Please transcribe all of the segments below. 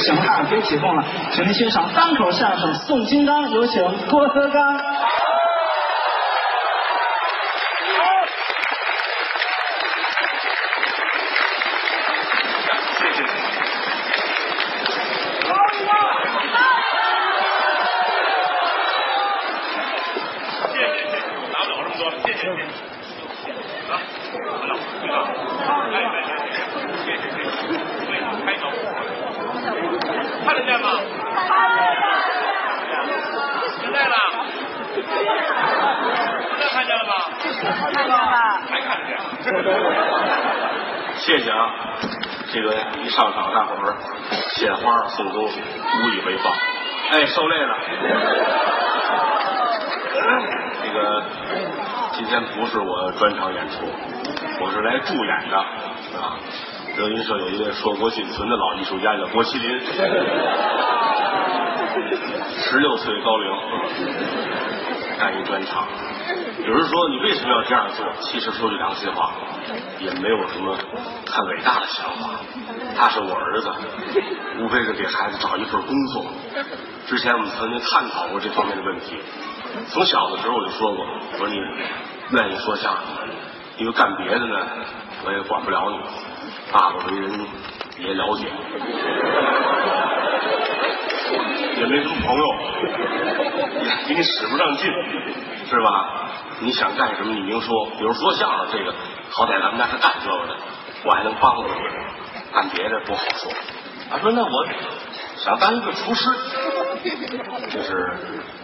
行了，别起哄了，请您欣赏单口相声《宋金刚》，有请郭德纲。谢谢。谢谢谢谢，拿不了这么多，谢谢谢谢。啊，好了，回到，来来来，谢谢谢谢，对，开手，看得见吗？现在了，现在看见了吗？看见了。还看得见。谢谢啊，这个一上场，大伙儿献花送东西，无以为报。哎，受累了。这个今天不是我专场演出，我是来助演的啊。德云社有一位硕果仅存的老艺术家叫郭麒麟，十六岁高龄干一专场。有人说你为什么要这样做？其实说句良心话，也没有什么太伟大的想法。他是我儿子，无非是给孩子找一份工作。之前我们曾经探讨过这方面的问题。从小的时候我就说过，我说你愿意说相声，因为干别的呢，我也管不了你。爸爸为人也了解，也没什么朋友，也给你使不上劲，是吧？你想干什么，你明说。比如说相声这个，好歹咱们家是干这个的，我还能帮助你。干别的不好说。他说：“那我想当一个厨师。”这是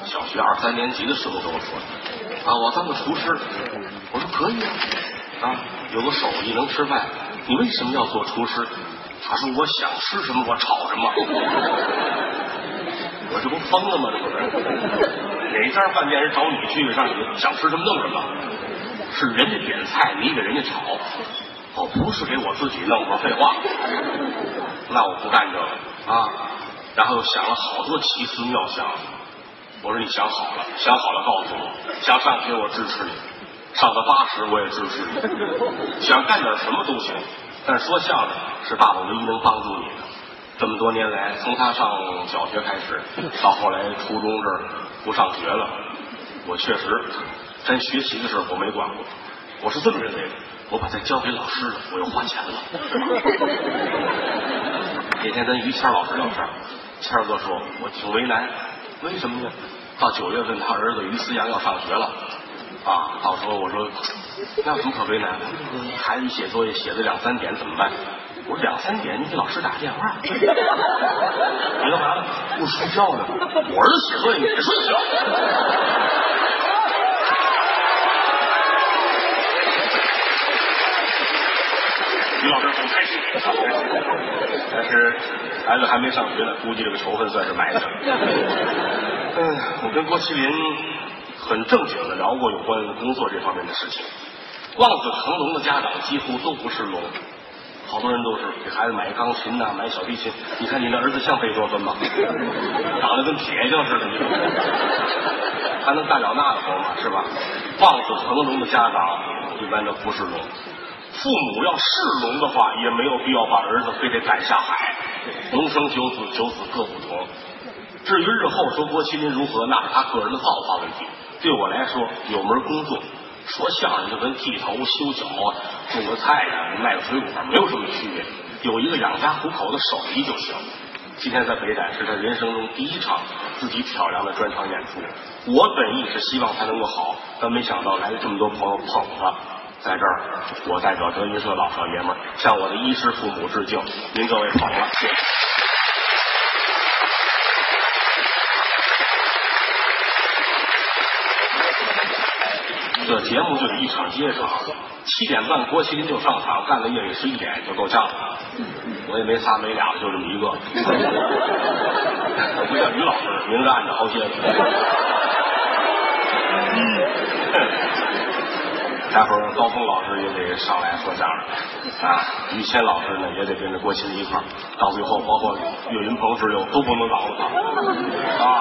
小学二三年级的时候跟我说的。啊，我当个厨师。我说可以啊，啊，有个手艺能吃饭。你为什么要做厨师？他说：“我想吃什么我炒什么。”我这不疯了吗？这不是？哪家饭店人找你去，让你想吃什么弄什么？是人家点菜，你给人家炒。哦，不是给我自己弄，我废话。那我不干这个啊。然后又想了好多奇思妙想。我说你想好了，想好了告诉我。想上学我支持你，上到八十我也支持你。想干点什么都行，但是说相声是爸爸唯一能帮助你的。这么多年来，从他上小学开始，到后来初中这儿不上学了，我确实真学习的事我没管过。我是这么认为的，我把他交给老师了，我又花钱了。那天跟于谦老师聊天，谦哥说我挺为难，为什么呢？到九月份他儿子于思阳要上学了，啊，到时候我说那有什么可为难的？孩子写作业写到两三点怎么办？我说两三点你给老师打电话。你干嘛呢？我睡觉呢。我儿子写作业，你睡觉。于老师很开心，但 是孩子还没上学呢，估计这个仇恨算是埋下了。嗯，我跟郭麒麟很正经的聊过有关工作这方面的事情。望子成龙的家长几乎都不是龙，好多人都是给孩子买钢琴呐、买小提琴。你看你那儿子像贝多芬吗？长得跟铁匠似的，你还 能干了那个活吗？是吧？望子成龙的家长一般都不是龙。父母要是龙的话，也没有必要把儿子非得赶下海。龙生九子，九子各不同。至于日后说郭麒麟如何，那是他个人的造化问题。对我来说，有门工作，说相声就跟剃头、修脚啊、种个菜啊、卖个水果没有什么区别。有一个养家糊口的手艺就行。今天在北展是他人生中第一场自己挑梁的专场演出。我本意是希望他能够好，但没想到来了这么多朋友捧他。在这儿，我代表德云社老少爷们儿向我的衣食父母致敬，您各位捧了，谢谢。这节目就是一场接场，七点半郭麒麟就上场，干到夜里十一点就够呛了。我也没仨没俩的，就这么一个。我不像于老师，明着暗着好些个。待会儿高峰老师也得上来说相声啊，于谦老师呢也得跟着郭麒麟一块儿，到最后包括岳云鹏之流都不能饶了他 啊。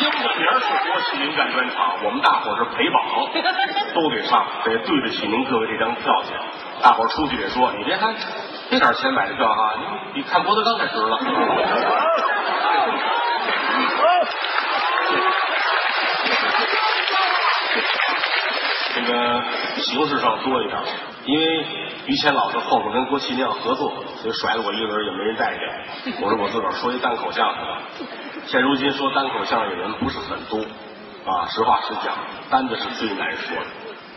英文名是郭麒麟干专场，我们大伙儿是陪榜，都得上，得对得起您各位这张票钱。大伙儿出去得说，你别看这点钱买的票哈，你比看郭德纲还值了。这个形式上多一点，因为于谦老师后边跟郭麒麟要合作，所以甩了我一个人也没人待见。我说我自个儿说一单口相声。现如今说单口相声的人不是很多啊，实话实讲，单子是最难说的。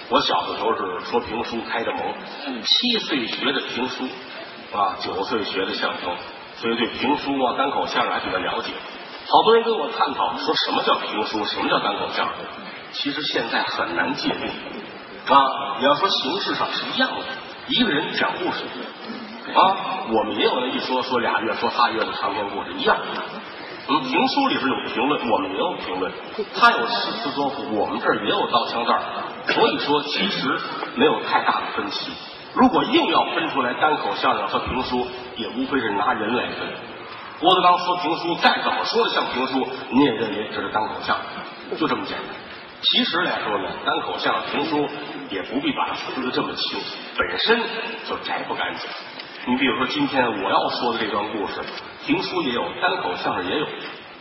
我小的时候是说评书开的蒙，七岁学的评书啊，九岁学的相声，所以对评书啊、单口相声还比较了解。好多人跟我探讨说什么叫评书，什么叫单口相声。其实现在很难界定啊！你要说形式上是一样的，一个人讲故事啊，我们也有那一说说俩月说仨月的长篇故事一样。嗯，评书里边有评论，我们也有评论。他有诗词歌赋，我们这儿也有刀枪弹所以说，其实没有太大的分歧。如果硬要分出来单口相声和评书，也无非是拿人来分。郭德纲说评书，再怎么说的像评书，你也认为这是单口相声，就这么简单。其实来说呢，单口相声评书也不必把它分的这么清，本身就摘不干净。你比如说今天我要说的这段故事，评书也有，单口相声也有，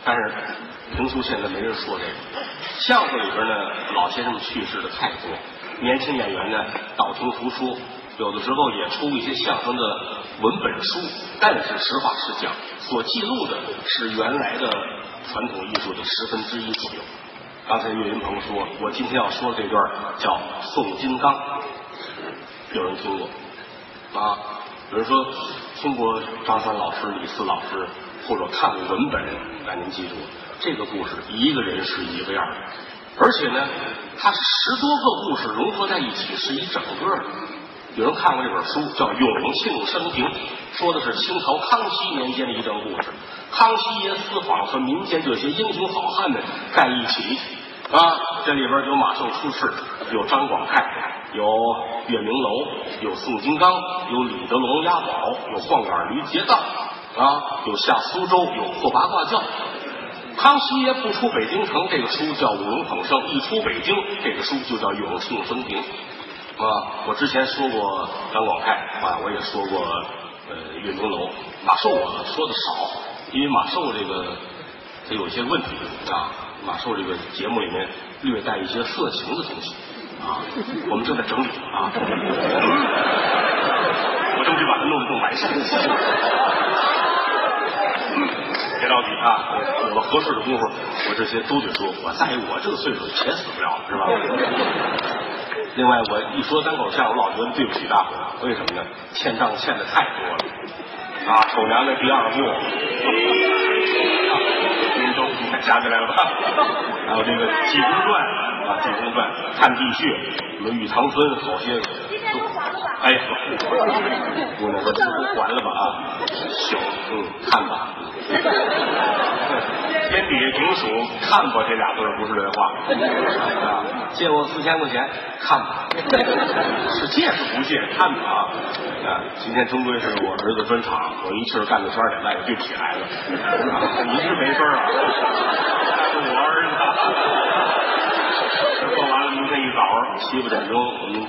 但是评书现在没人说这个。相声里边呢，老先生去世的太多，年轻演员呢道听途说，有的时候也出一些相声的文本书，但是实话实讲，所记录的是原来的传统艺术的十分之一左右。刚才岳云鹏说，我今天要说这段叫《宋金刚》，有人听过啊？有人说听过张三老师、李四老师，或者看过文本，那您记住，这个故事一个人是一个样的，而且呢，它是十多个故事融合在一起，是一整个的。有人看过这本书，叫《永庆生平》，说的是清朝康熙年间的一段故事。康熙爷私访和民间这些英雄好汉们在一起啊，这里边有马寿出世，有张广泰，有月明楼，有宋金刚，有李德龙押宝，有晃眼驴劫道啊，有下苏州，有破八卦教。康熙爷不出北京城，这个书叫《五龙捧圣》；一出北京，这个书就叫《永庆升平》啊。我之前说过张广泰啊，我也说过呃月明楼，马寿我说的少。因为马寿这个他有些问题啊，马寿这个节目里面略带一些色情的东西啊，我们正在整理啊，我争取把它弄得更完善。别着急啊，有了合适的功夫，我这些都得说。我在我这个岁数，钱死不了，是吧？另外，我一说单口相声，我老觉得对不起大伙，为什么呢？欠账欠的太多了。啊，丑娘娘第二部，您都想起来了吧？还有这个《济公传》啊，《济公传》看地穴，什么玉堂春，好些都，哎呀，姑娘说这不还了吧啊？行，嗯，看吧。天底下评署看吧这俩字不是人话啊！借我四千块钱，看吧，是借是不借？看吧啊！啊，今天终归是我儿子专场，我一气儿干到圈里，那也对不起孩子。你是没分啊？我儿子。说完了，明天一早七八点钟，我们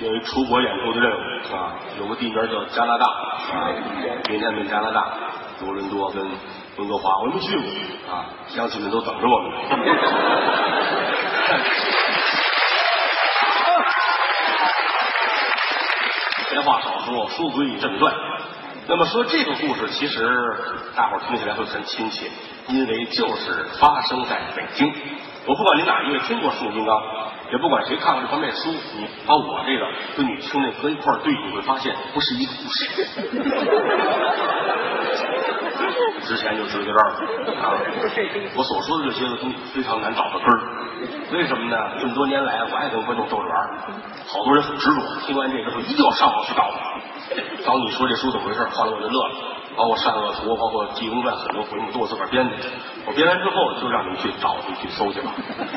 有一出国演出的任务啊，有个地名叫加拿大啊，明天去加拿大，多伦多跟。温哥华，我没去过啊，乡亲们都等着我们。闲话少说，书归正传。那么说这个故事，其实大伙听起来会很亲切，因为就是发生在北京。我不管你哪一位听过《宋金刚》，也不管谁看过这方面书，你把我这个跟你兄弟搁一块对，你会发现不是一个故事。之前就知道这儿啊，我所说的这些个东西非常难找到根儿，为什么呢？这么多年来，我爱跟观众逗着玩好多人很执着，听完这之后一定要上网去找，找你说这书怎么回事，后来我就乐了，包括善恶图，包括济公传很多回目都我自个儿编的，我编完之后就让你去找，你去搜去吧，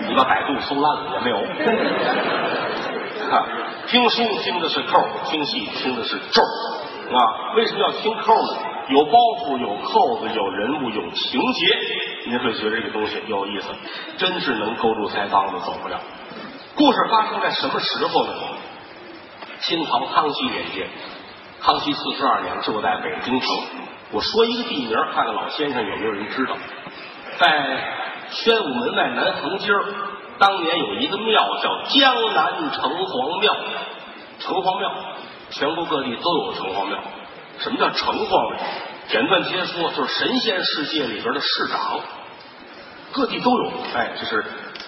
你把百度搜烂了也没有。听书听的是扣，听戏听的是咒啊，为什么要听扣呢？有包袱，有扣子，有人物，有情节，您会觉得这个东西有意思，真是能勾住腮帮子走不了。故事发生在什么时候呢？清朝康熙年间，康熙四十二年就在北京城。我说一个地名，看看老先生有没有人知道。在宣武门外南横街当年有一个庙叫江南城隍庙。城隍庙，全国各地都有城隍庙。什么叫城隍呢？简短截说，就是神仙世界里边的市长，各地都有。哎，就是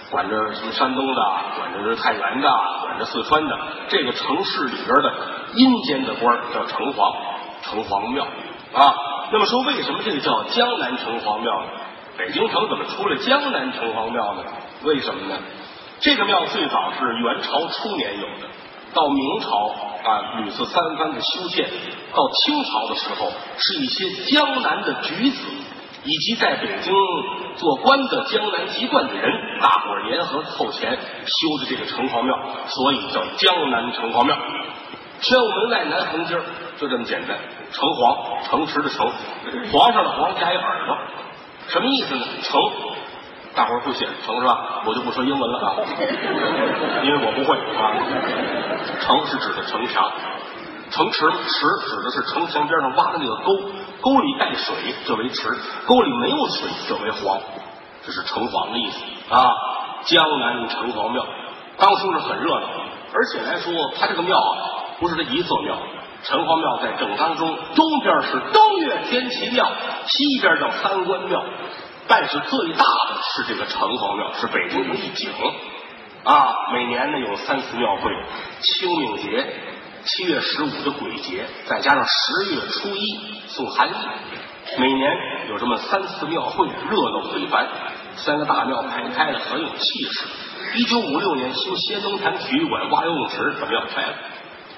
管着什么山东的，管着这太原的，管着四川的。这个城市里边的阴间的官叫城隍，城隍庙啊。那么说，为什么这个叫江南城隍庙呢？北京城怎么出了江南城隍庙呢？为什么呢？这个庙最早是元朝初年有的。到明朝啊，屡次三番的修建；到清朝的时候，是一些江南的举子以及在北京做官的江南籍贯的人，大伙儿联合凑钱修的这个城隍庙，所以叫江南城隍庙。宣武门外南横街就这么简单。城隍，城池的城，皇上的皇加一耳朵，什么意思呢？城。大伙儿会写城是吧？我就不说英文了啊，因为我不会啊。城是指的城墙，城池池指的是城墙边上挖的那个沟，沟里带水这为池，沟里没有水这为黄，这是城隍的意思啊。江南城隍庙当初是很热闹，而且来说，它这个庙啊，不是这一座庙，城隍庙在正当中，东边是东岳天齐庙，西边叫三官庙。但是最大的是这个城隍庙，是北京的一景啊！每年呢有三次庙会，清明节、七月十五的鬼节，再加上十月初一送寒衣，每年有这么三次庙会，热闹非凡。三个大庙排开了，很有气势。一九五六年修先农坛体育馆挖游泳池，这庙开了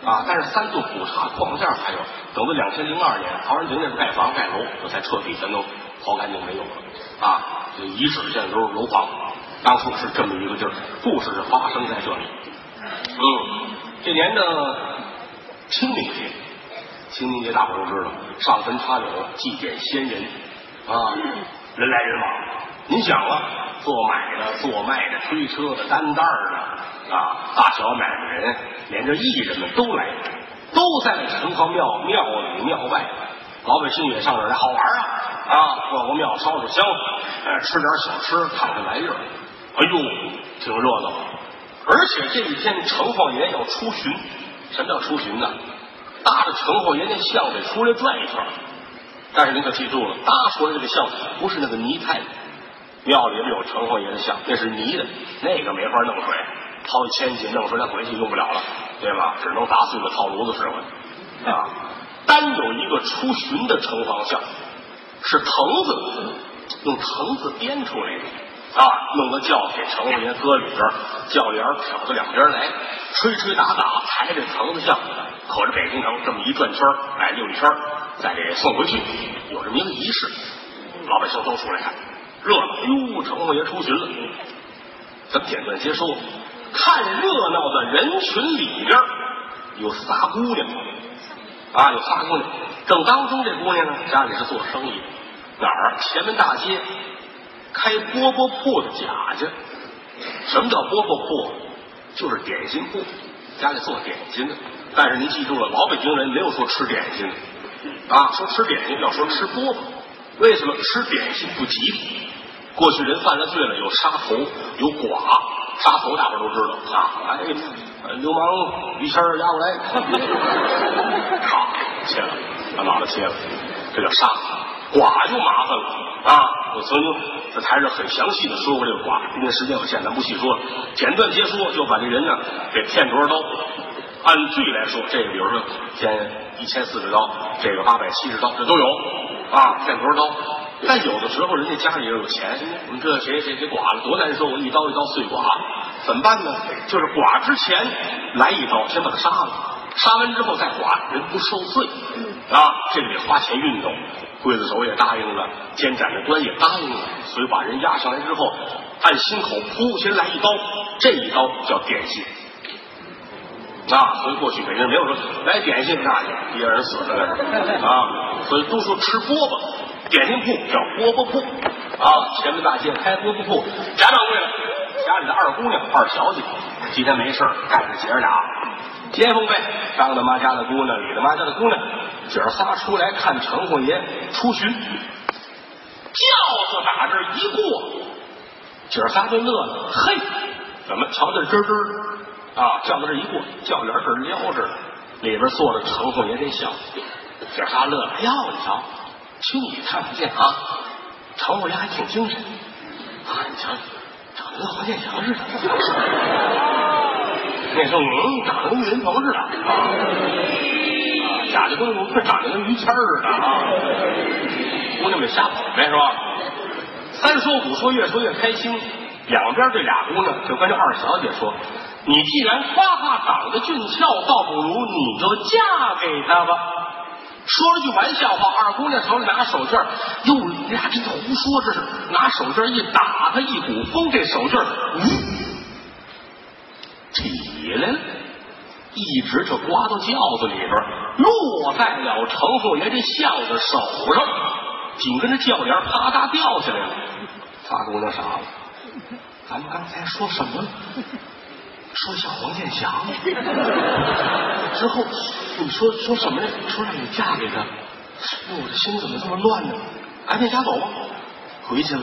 啊！但是三座古刹框架还有，等到两千零二年，陶然亭那盖房盖楼，我才彻底全都刨干净没有了。啊，就遗址现在都是楼房，当初是这么一个地儿，故事是发生在这里。嗯，这年的清明节，清明节大伙都知道，上坟插柳，祭奠先人啊，人来人往。您想啊，做买的、做卖的、推车的、担担的啊，大小买卖人，连着艺人们都来，都在城隍庙庙里庙外，老百姓也上这来好玩啊。啊，逛个庙，烧烧香，哎，吃点小吃，看看玩意儿，哎呦，挺热闹。而且这一天，城隍爷要出巡。什么叫出巡呢？搭着城隍爷那像得出来转一圈。但是您可记住了，搭出来这个像不是那个泥胎。庙里边有城隍爷的像，那是泥的，那个没法弄水，掏一千斤弄出来回去用不了了，对吧？只能砸碎了套炉子使唤。啊，单有一个出巡的城隍像。是藤子，用藤子编出来的啊，弄个轿给城隍爷搁里边，轿帘挑到两边来，吹吹打打，抬着藤子像，可着北京城这么一转圈哎，溜一圈再给送回去，有这么一个仪式，老百姓都出来看，热闹。哟，城隍爷出巡了，咱们简短接收，看热闹的人群里边有仨姑娘。啊，有仨姑娘，正当中这姑娘呢，家里是做生意，哪儿？前门大街开饽饽铺的贾家。什么叫饽饽铺？就是点心铺，家里做点心的。但是您记住了，老北京人没有说吃点心的啊，说吃点心要说吃饽饽。为什么吃点心不吉利？过去人犯了罪了，有杀头，有剐。杀头大伙都知道啊，哎，流氓于谦押过来，杀切了，把脑袋切了，这叫杀。剐就麻烦了啊！我曾经在台上很详细的说过这个剐，今天时间有限，咱不细说了，简短截说，就把这人呢给骗多少刀。按罪来说，这个比如说骗一千四十刀，这个八百七十刀，这都有啊，骗多少刀？但有的时候人家家里人有钱，我们这谁谁谁剐了多难受，我一刀一刀碎剐，怎么办呢？就是剐之前来一刀，先把他杀了，杀完之后再剐，人不受罪啊。这个得花钱运动，刽子手也答应了，监斩的官也答应了，所以把人押上来之后，按心口噗，先来一刀，这一刀叫点心啊。所以过去北京没有说来点心那也，别人死了啊，所以都说吃饽饽。点心铺叫饽饽铺啊，前门大街开饽饽铺。贾掌柜的，家里的二姑娘、二小姐，今天没事干着姐儿俩街坊呗，张大妈家的姑娘，李大妈家的姑娘，姐儿仨出来看城隍爷出巡。轿子打这一过，姐儿仨就乐了。嘿，怎么瞧这吱吱啊？轿子这一过，轿帘这撩着，里边坐着城隍爷这像。姐儿仨乐了。哟，你瞧，亲你看不见啊，城隍爷还挺精神啊！你瞧，长得跟黄健翔似的。那时候嗯，长得跟岳云鹏似的啊，贾家东西长得跟于谦似的啊。姑娘们瞎跑呗，是吧？三说五说，越说越开心。两边这俩姑娘就跟这二小姐说：“你既然夸夸长得俊俏，倒不如你就嫁给他吧。”说了句玩笑话，二姑娘手里拿个手绢，哟，你俩这胡说，这是拿手绢一打，他一股风，这手绢呜起来了，一直就刮到轿子里边，落在了程凤爷这孝子手上。紧跟着轿帘啪嗒掉下来了，大姑娘傻了。咱们刚才说什么了？说像黄健翔。之后你说说什么呢？说让你嫁给他。我这心怎么这么乱呢？赶紧家走吧。回去了。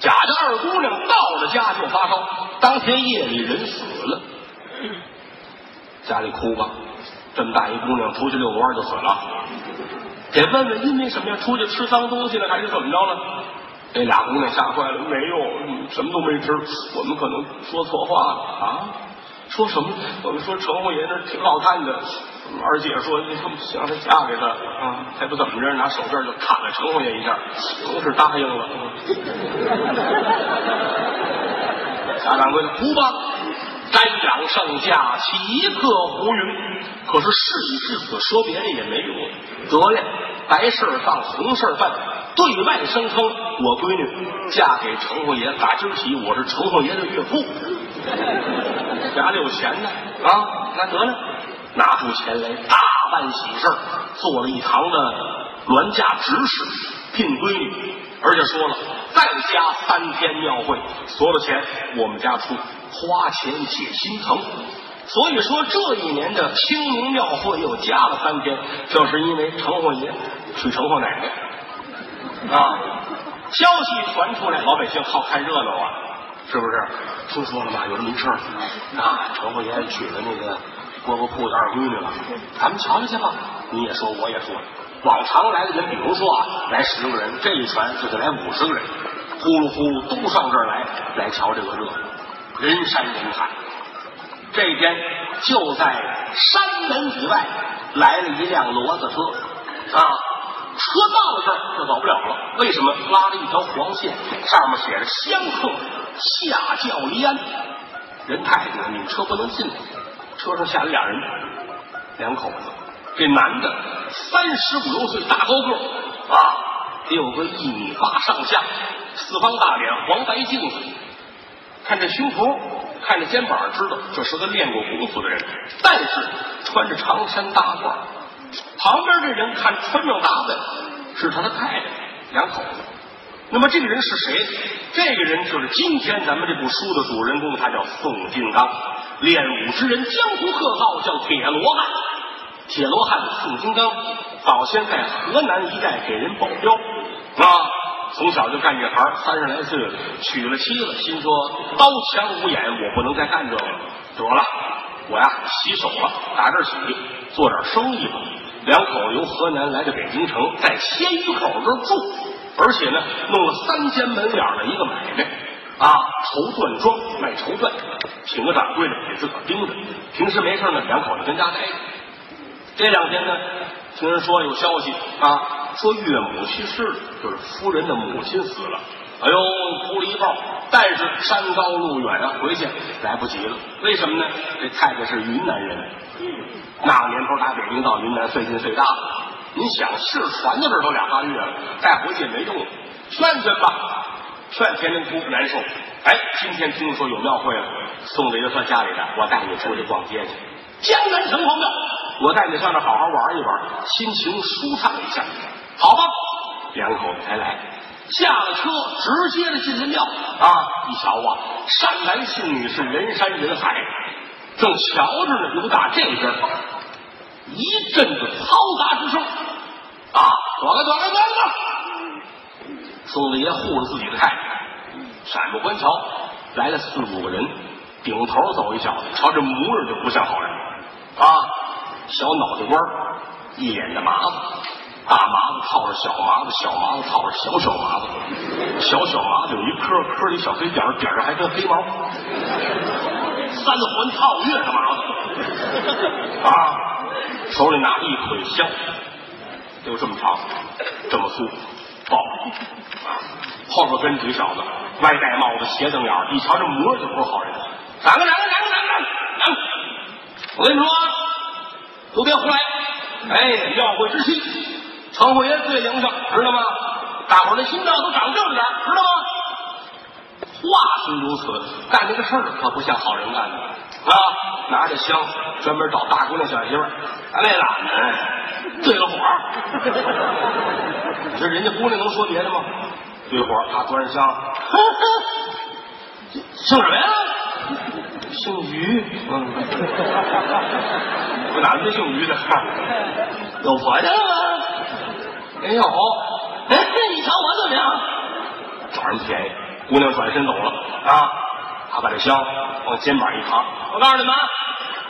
贾家二姑娘到了家就发烧，当天夜里人死了。家里哭吧，这么大一姑娘出去遛弯就死了。得问问因为什么呀？出去吃脏东西了，还是怎么着了？这俩姑娘吓坏了，没有，什么都没吃。我们可能说错话了啊！说什么？我们说程红爷那挺好看的。二姐说你想他嫁给他啊，还不怎么着，拿手绢就砍了程红爷一下，同是答应了。家长们哭吧，瞻仰圣驾，岂可胡云？可是事已至此，说别的也没用。得嘞，白事儿当，红事儿办，对外声称我闺女嫁给程侯爷，打今儿起我是程侯爷的岳父。家里有钱呢啊，那得了，拿出钱来大办喜事做了一堂的銮驾执事，聘闺女，而且说了再加三天庙会，所有的钱我们家出，花钱解心疼。所以说这一年的清明庙会又加了三天，就是因为城隍爷娶城隍奶奶啊。消息传出来，老百姓好看热闹啊，是不是？听说了吗？有这么一事儿啊，城隍爷娶了那个饽饽铺的二闺女了，咱们瞧瞧去吧。你也说，我也说，往常来的人，比如说啊，来十个人，这一传就得来五十个人，呼噜呼噜都上这儿来，来瞧这个热闹，人山人海。这天就在山门以外来了一辆骡子车啊，车到了这儿就走不了了。为什么？拉了一条黄线，上面写着“香客下轿离安”，人太多，你车不能进。车上下来俩人，两口子。这男的三十五六岁，大高个啊，得有个一米八上下，四方大脸，黄白镜子，看这胸脯。看着肩膀，知道这是个练过功夫的人，但是穿着长衫大褂。旁边这人看穿着打扮，是他的太太，两口子。那么这个人是谁？这个人就是今天咱们这部书的主人公，他叫宋金刚，练武之人，江湖客号叫铁罗汉。铁罗汉宋金刚早先在河南一带给人保镖啊。从小就干这行，三十来岁了，娶了妻了，心说刀枪无眼，我不能再干这个了。得了，我呀洗手了，打这儿起做点生意吧。两口子由河南来到北京城，在鲜鱼口这儿住，而且呢弄了三间门脸的一个买卖啊，绸缎庄卖绸缎，请个掌柜的给自个儿盯着。平时没事呢，两口子跟家待着。这两天呢，听人说有消息啊。说岳母去世了，就是夫人的母亲死了。哎呦，哭了一泡。但是山高路远啊，回去来不及了。为什么呢？这太太是云南人，那年头打北京到云南费劲费大了。您想，信传到这儿都俩仨月了，再回去也没用。劝劝吧，劝天天哭难受。哎，今天听说有庙会了，送的也算家里的，我带你出去逛街去。江南城隍庙，我带你上那好好玩一玩，心情舒畅一下。好吧，两口子才来，下了车直接的进了庙啊！一瞧啊，山男信女是人山人海，正瞧着呢，有打这边一阵子嘈杂之声，啊，转个转个转个，宋子爷护着自己的太太，闪目观瞧，来了四五个人，顶头走一小子，瞧这模样就不像好人啊，小脑袋瓜，一脸的麻子，大麻子套着小麻子，小麻子套着小小麻子，小小麻子有一颗，颗一小黑点，点上还跟黑毛，三环套月的麻子啊，手里拿着一捆香，就这么长，这么粗，抱啊，后边跟几小子，歪戴帽子，斜瞪眼，一瞧这模样就不是好人。闪开，闪开，闪开，闪开！闪！我跟你说，都别胡来！哎，要会之心，城隍爷最灵性，知道吗？大伙儿的心脏都长正着点，知道吗？话虽如此，干这个事儿可不像好人干的啊！拿着香，专门找大姑娘小媳妇儿，哎妹子，哎对了火。你说人家姑娘能说别的吗？对火儿，他端着香，哼哼，姓什么呀？姓于。嗯，我哪个姓于的？有佛去了？没有。哎，你瞧我怎么样？找人便宜，姑娘转身走了啊！他把这香往肩膀一扛，我告诉你们，啊，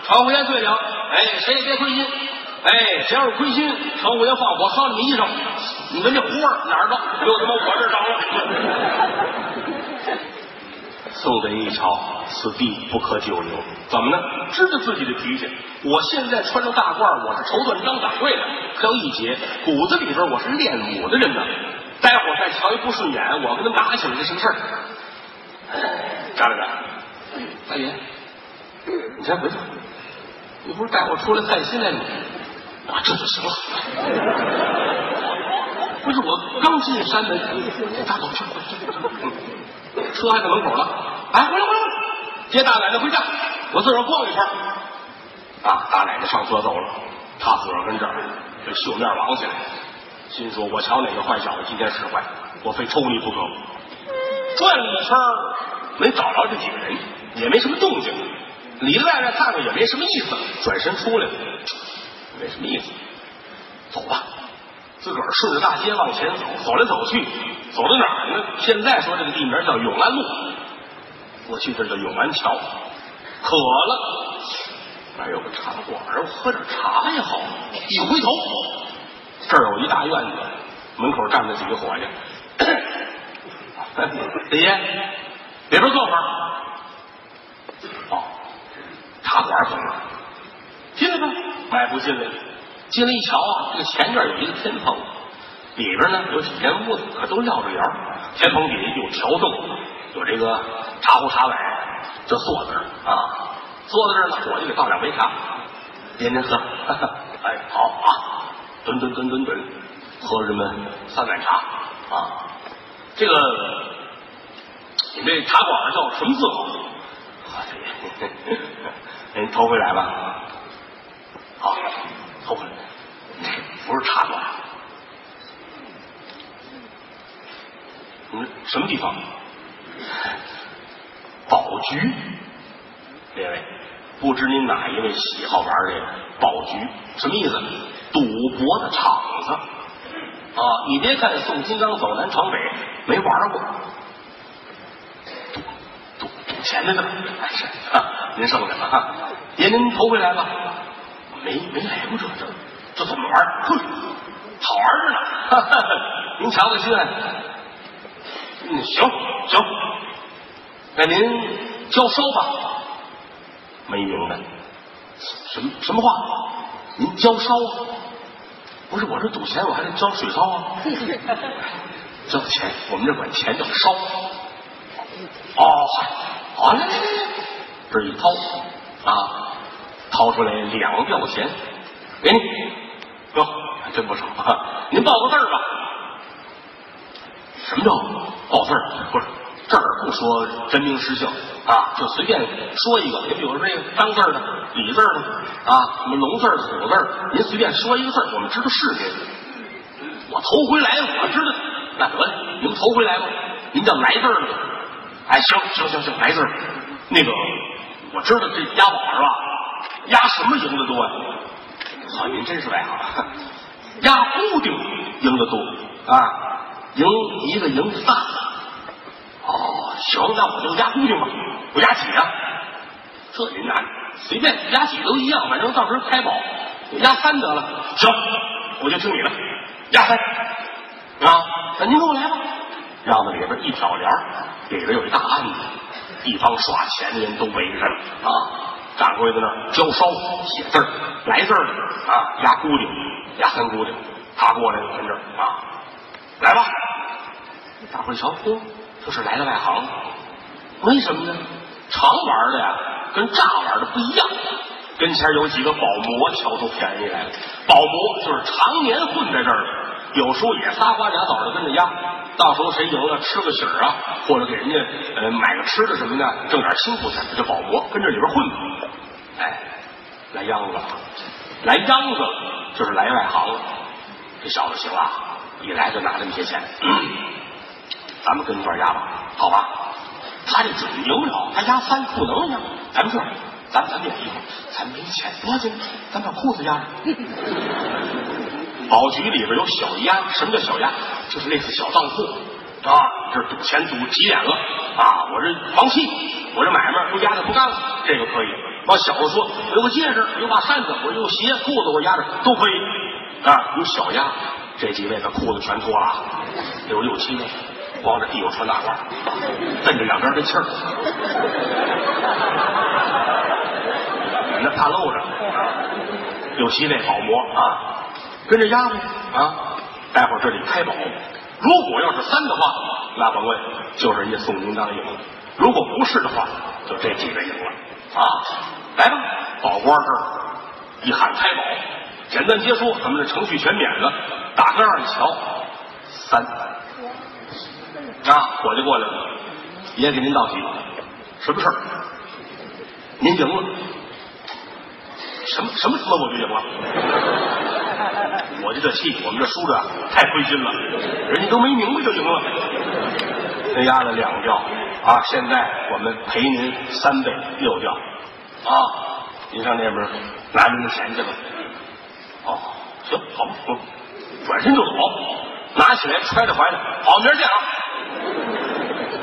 城隍爷最了，哎，谁也别亏心，哎，谁要是亏心，传呼烟放火烧你们衣裳，你们这糊味儿哪儿都又他妈我这儿长了。宋文一瞧，此地不可久留，怎么呢？知道自己的脾气，我现在穿着大褂，我是绸缎张掌柜的，可有一节骨子里边我是练武的人呢。待会儿再瞧一不顺眼，我跟他打起来，这是个事儿。站着站，大爷，你先回去，你不是带我出来散心来吗？啊，这就行了。不是我刚进山门，大走去，车还在门口呢。哎，回来回来，接大奶奶回家，我自个儿逛一圈。啊，大奶奶上车走了，他自个儿跟这儿这绣面王起来，心说：我瞧哪个坏小子今天使坏，我非抽你不可。转了一圈没找着这几个人，也没什么动静，里里外外看看也没什么意思，转身出来，没什么意思，走吧。自个儿顺着大街往前走，走来走去，走到哪儿呢？现在说这个地名叫永安路，过去这叫永安桥。渴了，那有个茶馆儿，喝点茶也好。一回头，这儿有一大院子，门口站着几个伙计。李爷，里边坐会儿。哦，茶馆怎么了？进来吧，迈步进来了。进来一瞧啊，这个前院有一个天棚，里边呢有几间屋子，可都撂着檐。天棚底下有条洞，有这个茶壶茶碗，就坐在这儿啊。坐在这儿呢，伙计给倒两杯茶，您您喝。哎，好啊，吨吨吨吨吨，喝了这么三碗茶啊。这个你这茶馆叫什么字号？您头回来吧？好，头回来。不是茶馆，嗯，什么地方？宝局，列位，不知您哪一位喜好玩这个宝局？什么意思？赌博的场子啊！你别看宋金刚走南闯北，没玩过，赌赌赌钱的呢。哎是，您剩下了哈。爷您头回来吧？没没来过这这。怎么玩？哼，好玩着呢！您瞧个去。嗯，行行，那您交烧吧。没明白，什么什么话？您交烧啊？不是我这赌钱，我还得交水烧啊。交钱，我们这管钱叫烧。哦，好，来来来来，这一掏啊，掏出来两吊钱，给你。哟，还真不少。您报个字儿吧。什么叫报字儿？不是这儿不说真名实姓啊，就随便说一个。你比如说这个张字的、李字的啊，什么龙字、虎字，您随便说一个字我们知道是谁。我头回来，我知道。那得了，你们头回来吧。您叫来字儿的。哎，行行行行，来字儿那个我知道这押宝是吧？押什么赢的多呀？好，您真是外行。压固定赢的多啊，赢一个赢仨。哦，行，那我就压固定吧。我压几啊？这您难，随便压几都一样，反正到时候开宝，压三得了。行，我就听你的，压三。啊，那您跟我来吧。院子里边一挑帘里边有一大案子，一帮耍钱的人都围着了啊。掌柜的那儿交烧写字儿来字儿啊，压姑娘，压三姑娘。他过来，跟这儿啊，来吧。大伙一瞧，嚯，这是来的外行。为什么呢？常玩的呀，跟诈玩的不一样。跟前有几个保模瞧出便宜来了。保模就是常年混在这儿的，有时候也仨瓜俩枣的跟着压。到时候谁赢了，吃个喜儿啊，或者给人家呃买个吃的什么的，挣点辛苦钱。这保模跟这里边混。哎，来秧子，来秧子就是来外行了。这小子行啊，一来就拿这么些钱，咱们跟一块压吧，好吧？他这准赢不了，他压三不能压。咱们这样，咱咱们有地方，咱没钱不要紧，咱把裤子压上。保局里边有小鸭，什么叫小鸭？就是类似小当铺啊，这赌钱赌急眼了啊，我这放弃，我这买卖都压着不干了，这个可以。往小的说，有个戒指，有把扇子，我有鞋裤子，我压着都可以啊。有小鸭，这几位的裤子全脱了，有六七位，光着屁股穿大褂，蹬着两边的气儿，那怕露着。有七位保模啊，跟着压呗啊。待会儿这里开宝，如果要是三的话，那甭问，就是人家宋金刚赢了；如果不是的话，就这几个赢了啊。来吧，宝官这儿一喊开宝，简单结束，咱们的程序全免了。大哥二一瞧，三啊，伙计过来了，爷给您道喜，什么事儿？您赢了。什么什么什么我就赢了？我就这气，我们这输着太亏心了，人家都没明白就赢了。那压了两吊啊，现在我们赔您三倍六吊啊，您上那边拿您的钱去吧。哦，行，好吧，我转身就走，拿起来揣在怀里，好，明儿见啊。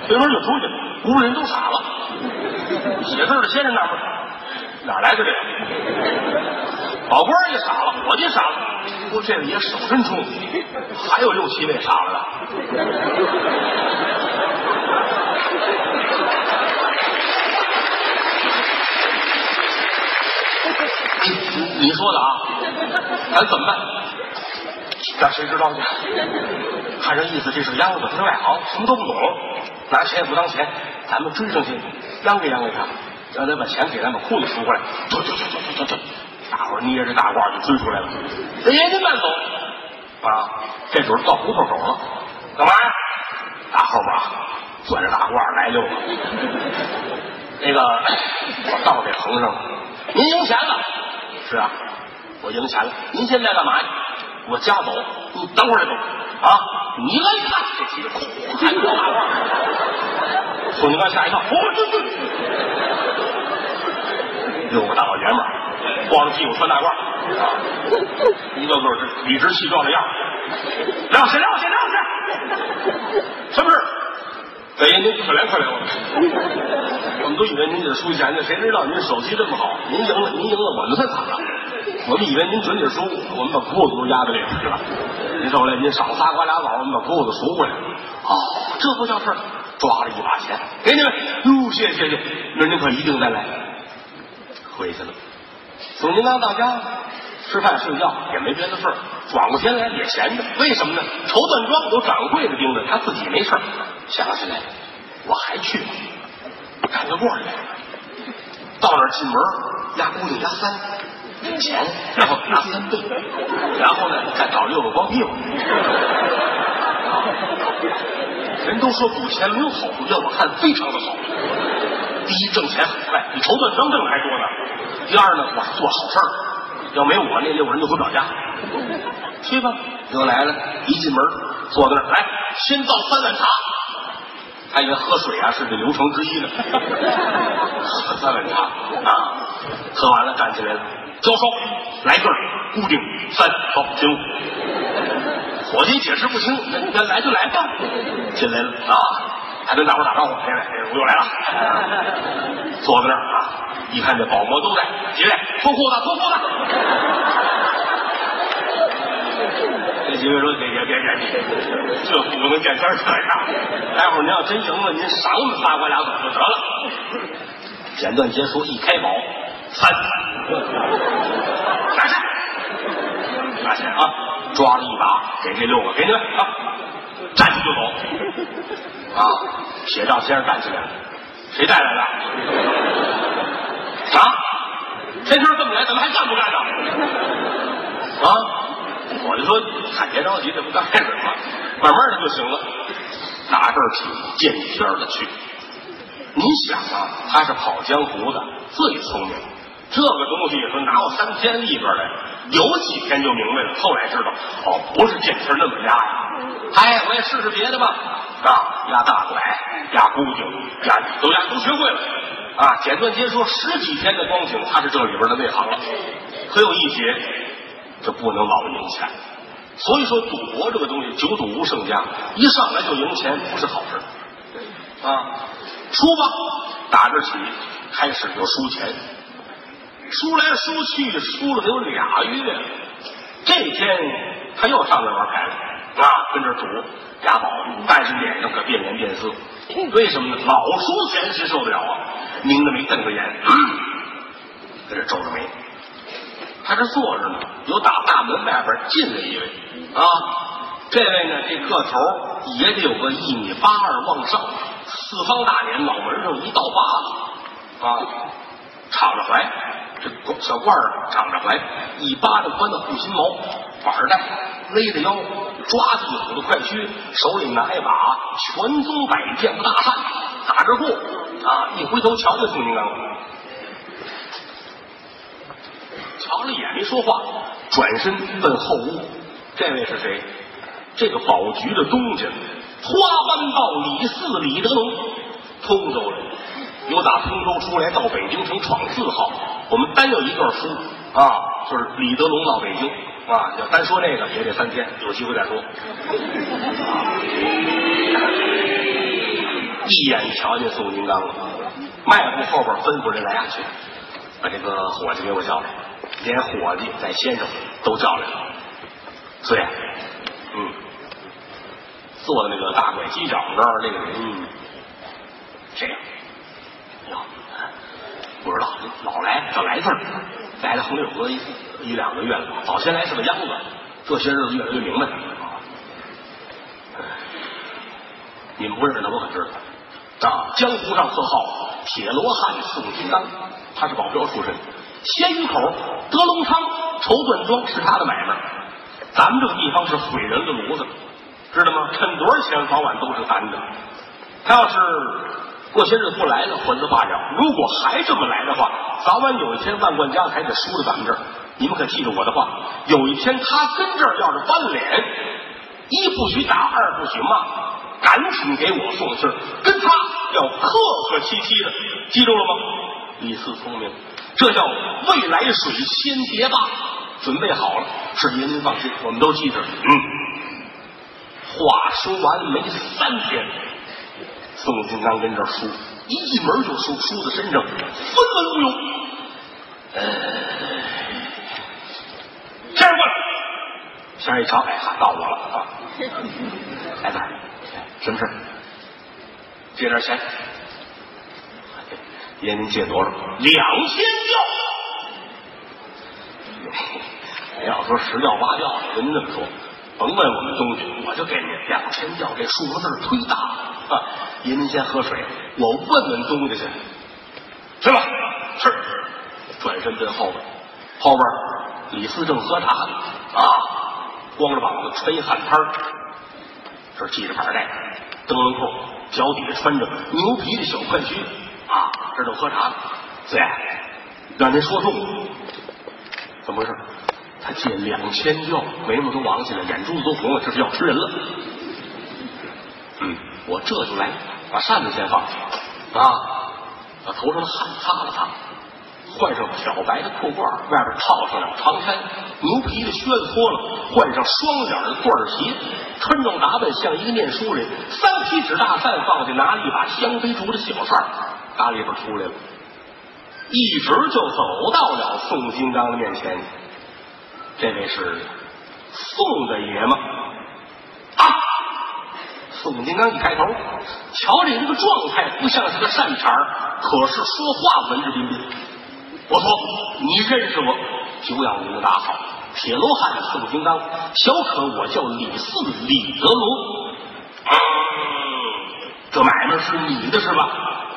对门就出去，屋里人都傻了，写字的先生那边。哪来的这个？保官也傻了，伙计傻了，不过，这位爷手伸出，还有六七位傻了的。你说的啊，咱怎么办？让谁知道去？看这意思，这是秧子，他是外行，什么都不懂，拿钱也不当钱，咱们追上去，央给央给他。让他把钱给咱把裤子赎回来，走走走走走走，大伙捏着大褂就追出来了。爷您慢走啊！这时候到胡同口了，干嘛呀？大后边啊，攥着大褂来溜了。那个我到这横上了，您赢钱了？是啊，我赢钱了。您现在干嘛去？我家走。你等会儿再走啊！你来看，这几个裤子大褂，宋金刚吓一跳。六个大老爷们儿，光着屁股穿大褂，一个个是理直气壮的样儿。撂下，撂下，撂下！什么事？大爷，您可怜可怜我！我们都以为您得输钱呢，谁知道您手气这么好？您赢了，您赢了，我们才惨了。我们以为您准得输，我们把裤子都压在里边去了。您后来您少仨瓜俩枣，我们把裤子赎回来。哦，这不叫事儿。抓了一把钱，给你们。哟，谢谢谢谢，明您可一定再来。回去了，宋金刚到家吃饭睡觉也没别的事儿，转过天来也闲着。为什么呢？绸缎庄有掌柜的盯着，他自己没事。想起来，我还去吧，赶个过去。到那儿进门，压姑娘压三，钱，然后拿三倍，然后呢再找六个光屁股。人都说赌钱没有好处，要我看非常的好。第一，挣钱很快，比绸缎庄挣的还多呢。第二呢，我是做好事儿，要没我那六个人就回不了家。去吧，又来了，一进门坐在那儿，来，先倒三碗茶。他以为喝水啊是这流程之一呢。喝三碗茶啊，喝完了站起来了，交烧，来个固定三好进入。伙计解释不清，那来就来吧，进来了啊，还跟大伙打招呼，别来，我又来了，坐在那儿啊，一看这保模都在，几位脱裤子，脱裤子。这几位说别别别别，这不能见天这呀。待会儿您要真赢了，您赏我们仨我俩走就得了。简短结束，一开宝，三，拿下，拿下啊！抓了一把，给这六个，给你们啊！站起就走啊！铁杖先生站起来了，谁带来的？啊？天天这么来，怎么还干不干呢？啊？我就说，看别着急，这不刚开始吗？慢慢的就行了。打这儿起见天的去。你想啊，他是跑江湖的，最聪明。这个东西说拿我三天里边来，有几天就明白了。后来知道，哦，不是见天那么压呀。哎，我也试试别的吧。啊，压大拐，压孤顶，压都压都学会了。啊，简短截说，十几天的光景，他是这里边的内行了，可有一节。这不能老赢钱，所以说赌博这个东西，久赌无胜家，一上来就赢钱不是好事啊。输吧，打这起开始就输钱，输来输去，输了得有俩月。这天他又上来玩牌了啊，跟这赌押宝，但是脸上可变脸变色。为什么呢？老输钱谁受得了啊？拧着眉，瞪着眼，在这皱着眉。他这坐着呢，有打大门外边进来一位啊，这位呢，这个头也得有个一米八二往上，四方大脸，脑门上一道疤子啊，敞着怀，这小褂儿敞着怀，一巴掌宽的护心毛，板带勒着腰，抓地虎的快靴，手里拿一把全宗百将大扇，打着过啊，一回头瞧见宋金刚。瞧了一眼没说话，转身奔后屋。这位是谁？这个保局的东家，花班道李四李德龙，通州人，由打通州出来到北京城闯四号。我们单有一段书啊，就是李德龙到北京啊。要单说那个也得三天，有机会再说。一眼瞧见宋金刚了，迈步后边吩咐人来下去，把这个伙计给我叫来。连伙计带先生都叫来了，四爷，嗯，坐在那个大拐犄角那儿那个人谁呀？不知道，老来叫来字儿，来了横有个一两个月了。早先来是个秧子，这些日子越来越明白。你们不认识他，我可知道。啊，江湖上特号铁罗汉宋金刚，他是保镖出身。鲜鱼口、德隆仓、绸缎庄是他的买卖。咱们这个地方是毁人的炉子，知道吗？趁多少钱，早晚都是咱的。他要是过些日子不来了，混子罢了。如果还这么来的话，早晚有一天万贯家财得输到咱们这儿。你们可记住我的话，有一天他跟这儿要是翻脸，一不许打，二不许骂，赶紧给我送信跟他要客客气气的，记住了吗？李四聪明。这叫未来水先叠坝，准备好了，是爷您放心，我们都记着。嗯，话说完没三天，宋金刚跟这输，一进门就输，输的身上，分文无有。呃，先生过来，先生一瞧，哎，到我了啊！孩子，什么事借点钱。爷，您借多少？两千吊。要说十吊八吊的，跟您这么说，甭问我们东军，我就给您两千吊。这数字忒大了。爷，您先喝水，我问问东家去。去吧，是。转身奔后边，后边李四正喝茶呢。啊，光着膀子，穿一汗衫这系着板带，灯笼裤，脚底下穿着牛皮的小快靴。啊，这正喝茶呢，四爷，让您说中了，怎么回事？他借两千吊，眉毛都王起来，眼珠子都红了，这是要吃人了。嗯，我这就来。把扇子先放下啊，把头上的汗擦了擦，换上漂白的裤褂，外边套上了长衫，牛皮的靴子脱了，换上双眼的缎鞋，穿着打扮像一个念书人。三皮纸大扇放下，拿了一把香妃竹的小扇，打里边出来了，一直就走到了宋金刚的面前。这位是宋大爷吗？四五金刚一抬头，瞧这个状态不像是个善茬可是说话文质彬彬。我说你认识我？久仰您的大号，铁罗汉四五金刚，小可我叫李四李德罗。嗯，这买卖是你的是吧？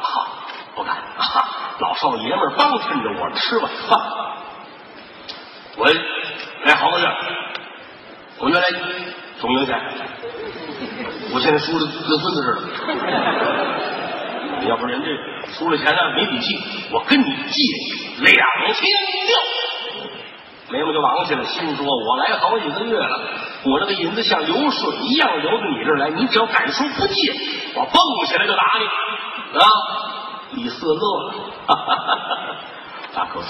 好，不敢，老少爷们帮衬着我吃晚饭。我来好个月，我原来中营县。我现在输的跟孙子似的，要不人家输了钱呢没底气，我跟你借两千六，眉毛就往起了，心说我来好几个月了，我这个银子像流水一样流到你这儿来，你只要敢说不借，我蹦起来就打你啊！李四乐了，大哥，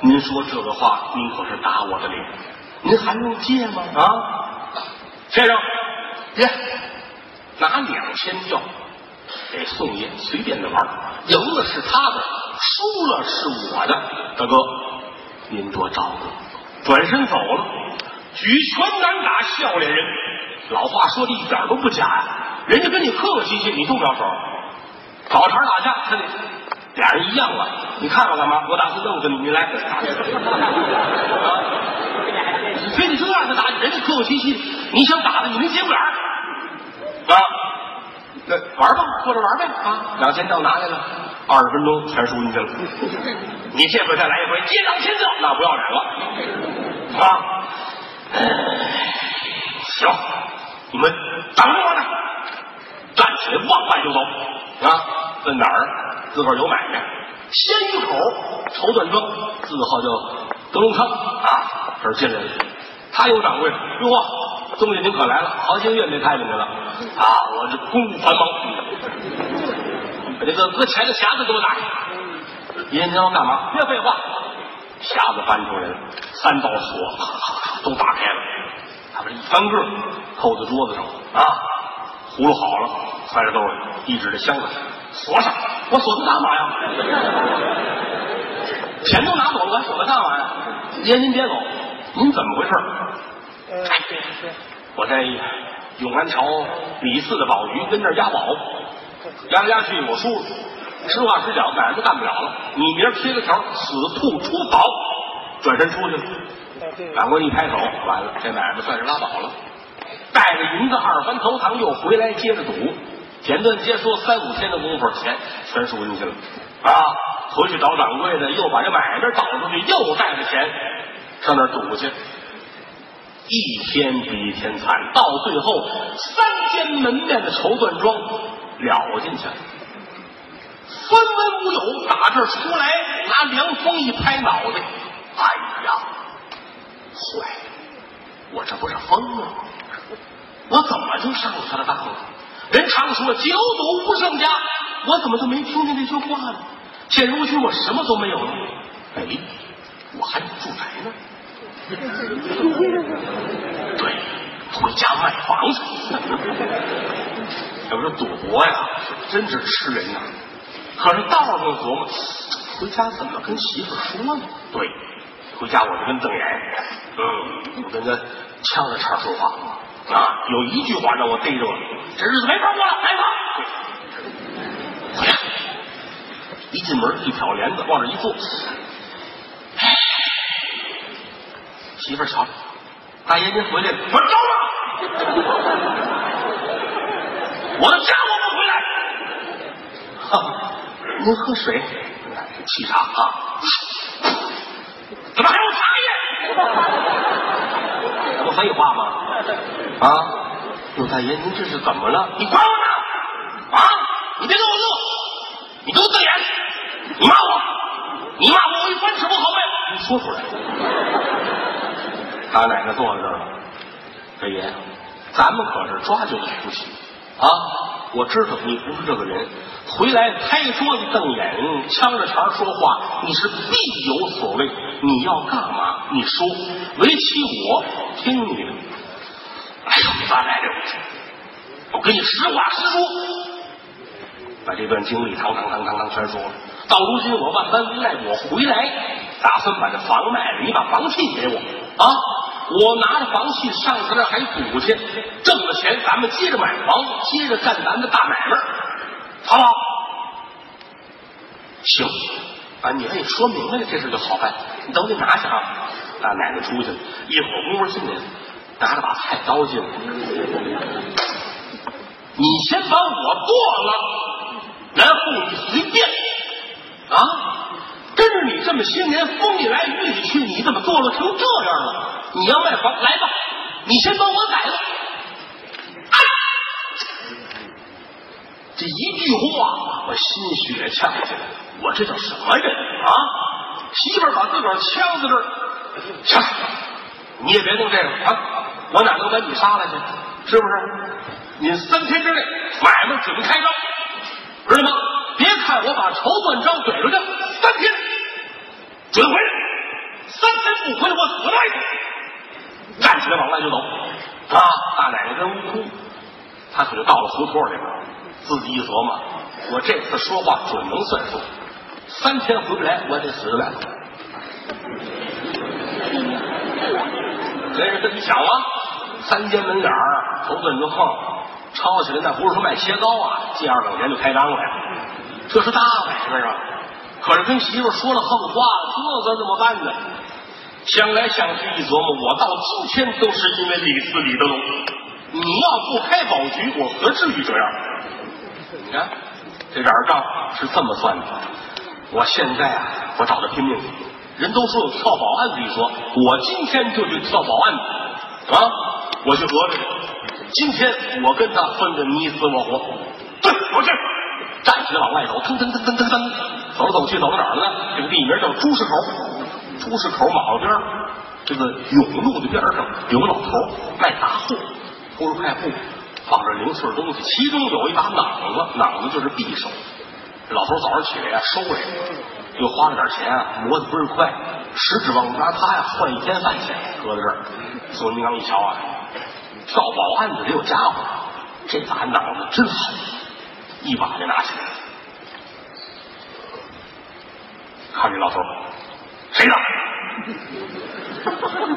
您说这个话，您可是打我的脸，您还用借吗？啊，先生，借。拿两千票给宋爷随便的玩，赢了是他的，输了是我的。大哥，您多照顾。转身走了，举拳难打笑脸人。老话说的一点都不假呀，人家跟你客客气气，你动不了手。找茬打架，他俩人一样了。你看我干嘛？我打算弄死你，你来。非得这样他打你，人家客客气气，你想打他，你没节骨眼。啊，那玩吧，坐着玩呗啊！两千票拿来了，二十分钟全输进去了。你这回再来一回，接两千票，那不要脸了啊！行，你们等着我呢。站起来，往外就走啊！问哪儿？自个儿有买卖。鲜鱼口绸缎庄，字号叫德隆康啊，这儿进来了。他有掌柜，哟。东西您可来了，好几个月没看见您了啊！我这公务繁忙，把这个搁钱的匣子给我打开。爷您要干嘛？别废话，匣子翻出来了，三道锁 都打开了。他把这一翻个，扣在桌子上啊，葫芦好了，揣着兜里，一指这箱子，锁上。我锁它干嘛呀？钱都拿走了，我还锁它干嘛呀？爷您别走，您怎么回事？我在永安桥李四的宝局跟那儿押宝，押来押去我输了，实话实讲，买卖干不了了。你明儿贴个条，死兔出宝，转身出去了。长官一拍手，完了，这买卖算是拉倒了。带着银子二番头堂，又回来接着赌。简短接说，三五天的功夫，钱全输进去了。啊，回去找掌柜的，又把这买卖倒出去，又带着钱上那儿赌去。一天比一天惨，到最后三间门面的绸缎庄了进去了，分文无有。打这出来，拿凉风一拍脑袋，哎呀，坏！我这不是疯了吗？我怎么就上了他的当了？人常说九赌不胜家，我怎么就没听见这句话呢？现如今我什么都没有了，哎，我还有住宅呢。对，回家卖房子。要说赌博呀，真是吃人呐。可是道上琢磨，回家怎么跟媳妇说呢？对，回家我就跟邓岩，嗯，我跟他呛着茬说话啊。有一句话让我逮着了，这日子没法过了，买房。回来，一进门一挑帘子，往这一坐。媳妇儿瞧，大爷您回来了，我着了，我的家我不回来。哈，您喝水，沏茶啊？怎么还有茶叶？这不废话吗？啊，陆大爷，您这是怎么了？你管我呢？啊，你别跟我乐，你给我瞪眼，你骂我，你骂我，我一翻吃不好卖，你说出来。他奶奶坐在这儿了，大爷，咱们可是抓阄的夫妻，啊！我知道你不是这个人，回来拍桌子瞪眼，呛着茬说话，你是必有所谓。你要干嘛？你说，围棋我听你的。哎呦，大奶奶，我跟你实话实说，把这段经历堂堂堂堂堂全说了。到如今我万般无奈，我回来打算把这房卖了，你把房契给我啊！我拿着房契上他那还赌去，挣了钱咱们接着买房，接着干咱的大买卖，好不好？行，啊，你你说明白了这事就好办。你等你拿去啊！大奶奶出去了，一会儿功夫进来，拿着把菜刀进来。你先把我剁了，然后你随便啊！跟着你这么些年，风里来雨里去，你怎么堕落成这样了？你要卖房，来吧，你先帮我宰了。啊这一句话，我心血呛起来。我这叫什么人啊？媳妇把自个儿呛在这儿，行，你也别弄这个啊！我哪能把你杀了去？是不是？你三天之内买卖准开张，知道吗？别看我把绸缎章怼出去，三天准回来，三天不回来我死外头。站起来往外就走啊！大奶奶跟屋哭，他可就到了胡同里边，自己一琢磨，我这次说话准能算数，三天回不来，我得死在外头。这人跟你想啊，三间门脸儿，绸缎就横，抄起来那不是说卖切糕啊，借二百块钱就开张了呀。这是大买卖啊！可是跟媳妇说了横话了，这可怎么办呢？想来想去一琢磨，我到今天都是因为李四李德龙。你要不开保局，我何至于这样？你看这点账是这么算的。我现在啊，我找他拼命去。人都说有跳保案的一说，我今天就去跳保案去啊！我去讹着去。今天我跟他分的你死我活。对，我去。站起来往外走，腾腾腾腾腾腾，走着走去，走到哪儿了呢？这个地名叫朱市口。朱市口马路边这个甬路的边上有个老头卖大货，铺着卖布，放着零碎东西，其中有一把脑子，脑子就是匕首。这老头早上起来呀，收来，又花了点钱啊，磨的倍儿快，十指望拿它呀换一天饭钱，搁在这儿。宋金刚一瞧啊，跳保案的得有家伙，这把脑子真好。一把就拿起来，看这老头，谁的？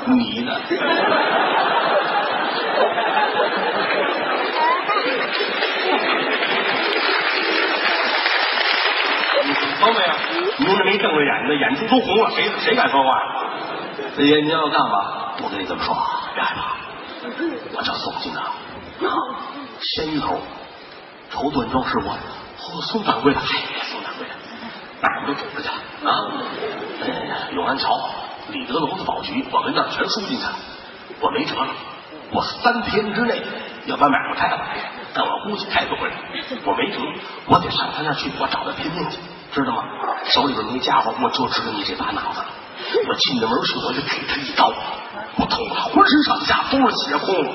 你的。你聪明啊！你这没瞪着眼的，眼珠都红了，谁谁敢说话呀？爷，你要干嘛？我跟你这么说，别害怕，我叫宋金刚，鲜鱼头。绸缎庄是我，哦，宋掌柜的，哎，宋掌柜的，哪儿都走着去啊！永安桥李德楼的宝局，我跟那儿全输进去了，我没辙了，我三天之内要把买卖开了，但我估计开不回来，我没辙，我得上他那儿去，我找他拼命去，知道吗？手里边没家伙，我就知道你这把脑子了。我进了门去，我就给他一刀，我捅他浑身上下都是血窟窿，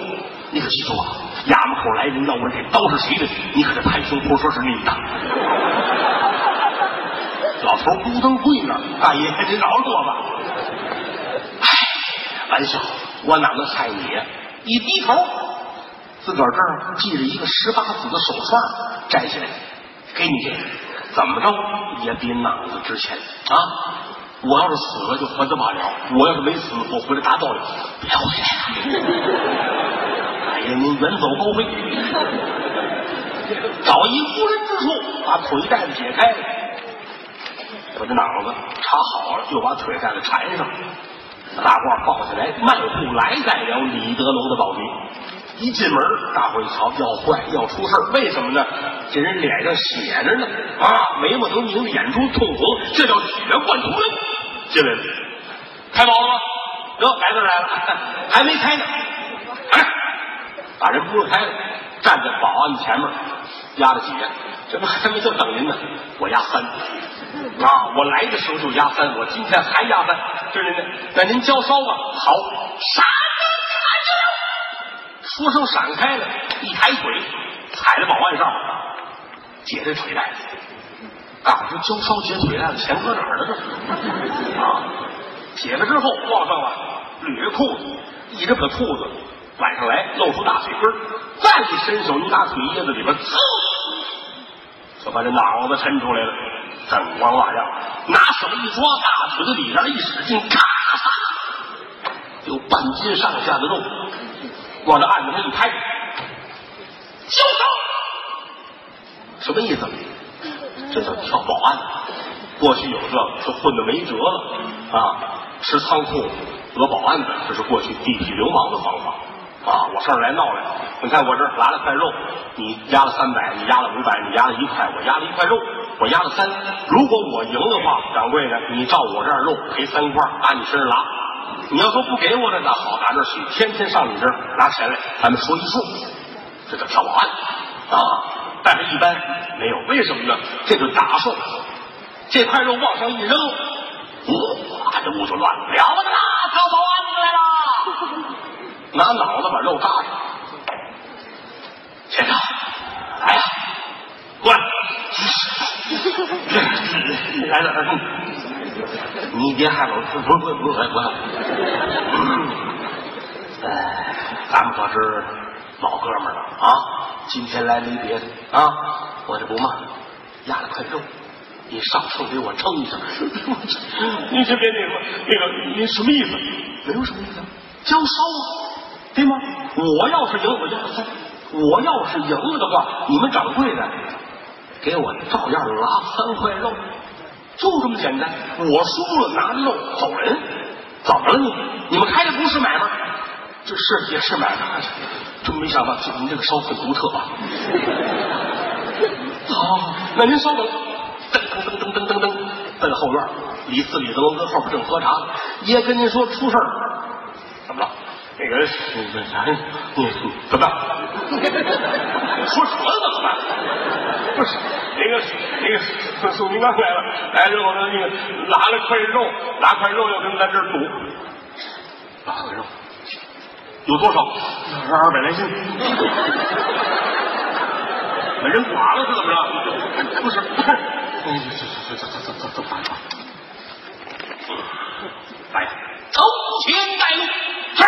你可记住啊！衙门口来人要问这刀是谁的，你可得拍胸脯说是你的。老头咕噔跪那，大爷您饶了我吧。哎，玩笑，我哪能害你呀？一低头，自个儿这儿系着一个十八子的手串，摘下来给你这个，怎么着也比脑子值钱啊！我要是死了就还这罢了，我要是没死，我回来打道理，别回来了。爷您远走高飞，找一无人之处，把腿带子解开，把这脑子插好了，又把腿带子缠上，大褂抱下来，迈步来在了李德楼的宝局。一进门，大伙一瞧，要坏，要出事为什么呢？这人脸上写着呢，啊，眉毛都拧，眼珠通红，这叫血贯头人。进来了，开宝了吗？得，来了来了，还没开呢。把人拨开了，站在保安前面，压着几，这不还没就等您呢？我压三啊！我来的时候就压三，我今天还压三，是您的，那您交烧吧。好，闪开了，说声闪开了，一抬腿，踩在保安上，解这腿带子。告诉焦烧解腿带子钱搁哪儿了？这啊，解了之后往上了，捋着裤子，一着个裤子晚上来，露出大腿根再一伸手一打腿叶子里边，噌，就把这脑子抻出来了，锃光瓦亮，拿手一抓，大腿的里边一使劲，咔嚓，有半斤上下的肉，往这案子上一拍，交上，什么意思？这叫跳保安。过去有这，就混的没辙了啊！吃仓库讹保安的，这是过去地痞流氓的方法啊！我上这来闹来，你看我这儿拿了块肉，你压了三百，你压了五百，你压了一块，我压了一块肉，我压了三。如果我赢的话，掌柜的，你照我这儿肉赔三块，打你身上拿。你要说不给我的，那好，打这儿去，天天上你这儿拿钱来，咱们说一数，这叫跳保安啊！但是一般没有，为什么呢？这就打数。这块肉往上一扔，哇，这屋就乱了，了不得啦！跳保安来了，拿脑子把肉搭上。先生，来呀，过来，来来来，你别害我，不不不不不，哎，咱们可是老哥们了啊！今天来没别的啊，我这不嘛，压了块肉。你上秤给我称一下。您先别那个，那个您什么意思？没有什么意思，交烧啊，对吗？我要是赢，我就；我要是赢了的话，你们掌柜的给我照样拉三块肉，就这么简单。我输了，拿肉走人。怎么了你？你们开的不是买卖？这是也是买卖。真没想到，您这个烧很独特啊。好，那您稍等。噔噔噔噔噔噔噔，奔后院，李四李德龙跟后边正喝茶。爷跟您说出事儿，怎么了？那个那啥，你怎么办？说什么怎么办？不是那个那个宋金刚来了，来之后呢，那个拿了块肉，拿块肉要跟咱这儿赌，拿块肉有多少？二百来斤。把人剐了是怎么着？不是。走走走走走走走，快来，走前带路。是，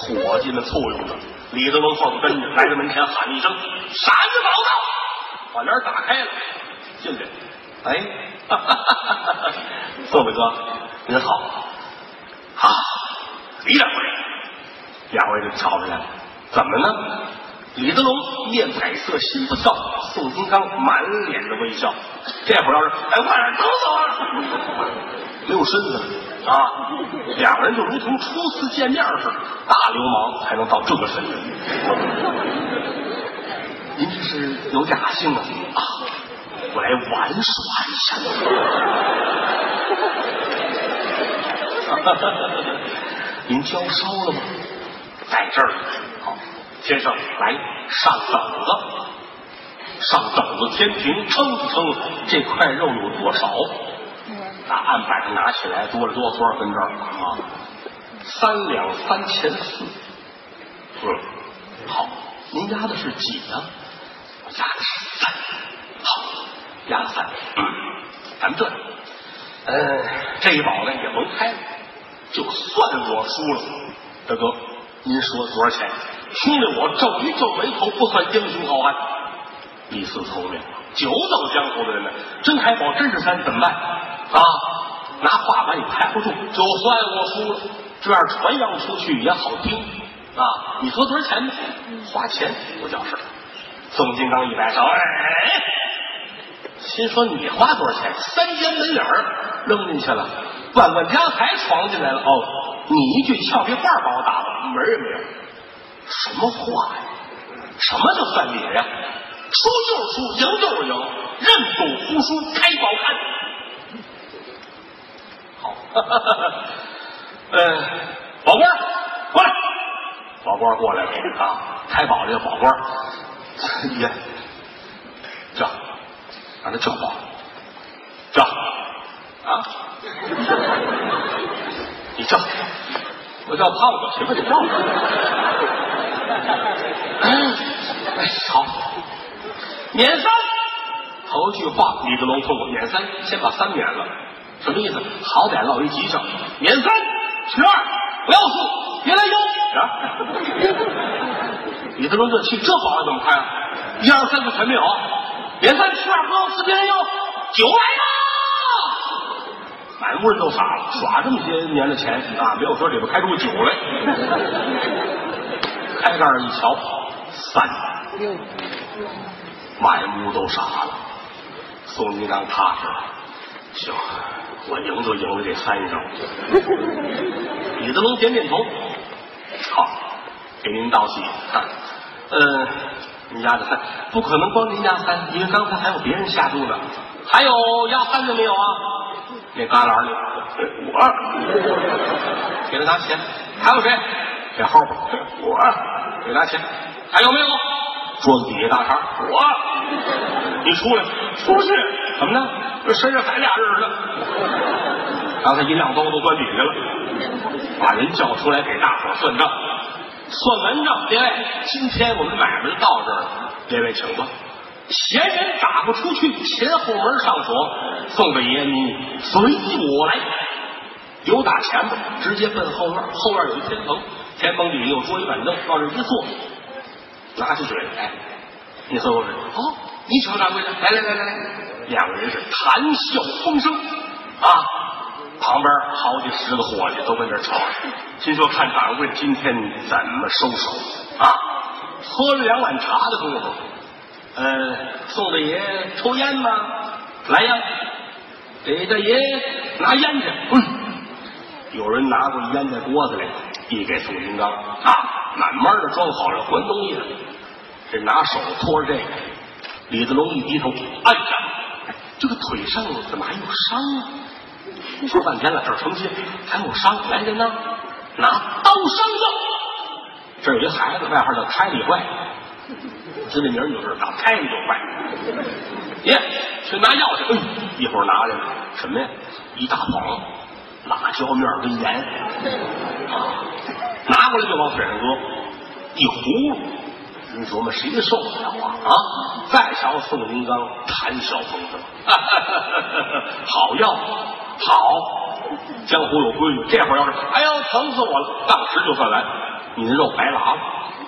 伙计们簇拥着，李德龙后头跟着，来到门前喊一声：“闪子宝道！”把帘打开了，进来。哎，宋伟哥，您好。好，李掌柜，两位就瞧出来了，怎么呢？李德龙面彩色，心不跳。宋金刚满脸的微笑。这会儿要是哎，快点走走啊！没有身子啊！两个人就如同初次见面似的。大流氓才能到这个身份。您这是有雅兴啊？我来玩耍一下。您交烧了吗？在这儿。好。先生，来上等子，上等子天平称一称，这块肉有多少？把案板上拿起来，多了多少分这儿啊？三两三钱四。嗯，好，您压的是几呢？我压的是三。好，压三。咱们这，呃，这一宝呢也甭开了，就算我输了，大哥，您说多少钱？兄弟，我皱一皱眉头，不算英雄好汉。李四聪明，久走江湖的人呢，真开宝真是三，怎么办啊？拿话把你拍不住，就算我输了，这样传扬出去也好听啊。你说多少钱呢？花钱不叫事宋金刚一摆手，哎，心说你花多少钱？三间门脸扔进去了，万万家财闯进来了。哦，你一句俏皮话把我打了，门也没有。什么话呀？什么叫算理呀？输就是输，赢就是赢，认赌服输，开宝看。哈哈哈！哈，呃，宝官过来，宝官过来了啊！开宝这个宝官，爷叫，让他叫宝，叫啊！你叫，我叫胖子，行不行？叫。哎，好，免三。头句话，李德龙说过免三，先把三免了，什么意思？好歹落一吉祥，免三，取二，不要四，别来幺。啊！李德龙这气，这保安怎么开啊？一二三四全没有，免三，取二，不要四，别来幺，酒来了！满屋人都傻了，耍这么些年的钱啊，没有说里边开出个酒来。开盖一瞧，三，满屋都傻了。宋金刚踏实了，行，我赢就赢了这三胜。李德龙点点头，好，给您道喜。嗯，您压的三不可能光您压三，因为刚才还有别人下注呢。还有压三的没有啊？那旮旯里，我给他拿钱。还有谁？这后边，我给拿钱。还有没有？桌子底下大肠，我，你出来，出去，怎么呢？这身上还俩人呢。刚才一亮兜都关底下了，把人叫出来给大伙算账，算完账，列位，今天我们买卖就到这儿，列位请吧。闲人打不出去，前后门上锁。宋大爷，您随我来。有打前边，直接奔后院，后院有一天棚，天棚底下有桌椅板凳，往这一坐。拿起水来，你喝口水。好，你请掌柜的，来来来来来，两个人是谈笑风生啊。旁边好几十个伙计都跟这瞧着，心说看掌柜今天怎么收手啊。喝了两碗茶的功夫，呃，宋大爷抽烟吗？来呀，给大爷拿烟去。嗯，有人拿过烟在锅子里，递给宋金刚啊。慢慢的装好了，还东西了。这拿手托着这个，李子龙一低头，哎呀，这个腿上怎么还有伤啊？说半天了，这儿成心还有伤，来人呐，拿刀伤药。这有一孩子，外号叫开里坏，听这名你就是，打开里就坏。爷，去拿药去。哎，一会儿拿来了什么呀？一大捧辣椒面跟盐。拿过来就往腿上搁，一葫芦您，琢磨谁受得了啊？啊！再瞧宋金刚谈笑风生，好药，好，江湖有规矩，这会儿要是哎呦疼死我了，当时就算完，你的肉白拉了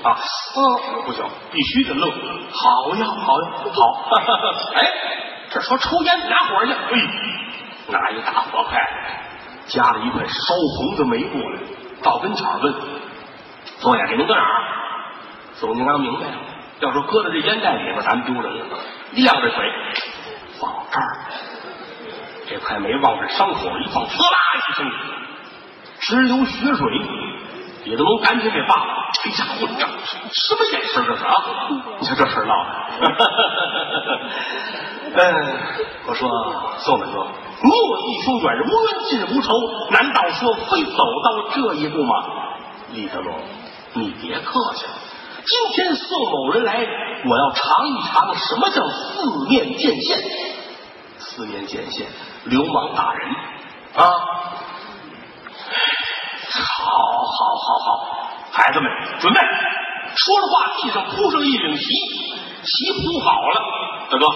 啊！嗯，不行，必须得乐，好药，好药，好！哎，这说抽烟拿火去，哎，拿一大火筷，夹了一块烧红的煤过来，到跟前问。坐下，给您搁哪儿？宋金刚明白了，要说搁在这烟袋里边，咱们丢人了。一亮着腿放这儿，这块煤往这伤口一放，呲啦一声，直流血水。李德龙赶紧给爸爸，哎呀，我这什么眼神这是啊？你瞧这事闹的。嗯，我说宋大哥，你我弟兄远无冤近无仇，难道说非走到这一步吗？李德龙。你别客气了，今天宋某人来，我要尝一尝什么叫四面见线。四面见线，流氓打人啊！好，好，好，好，孩子们准备。说着话，地上铺上一领席，席铺好了。大哥，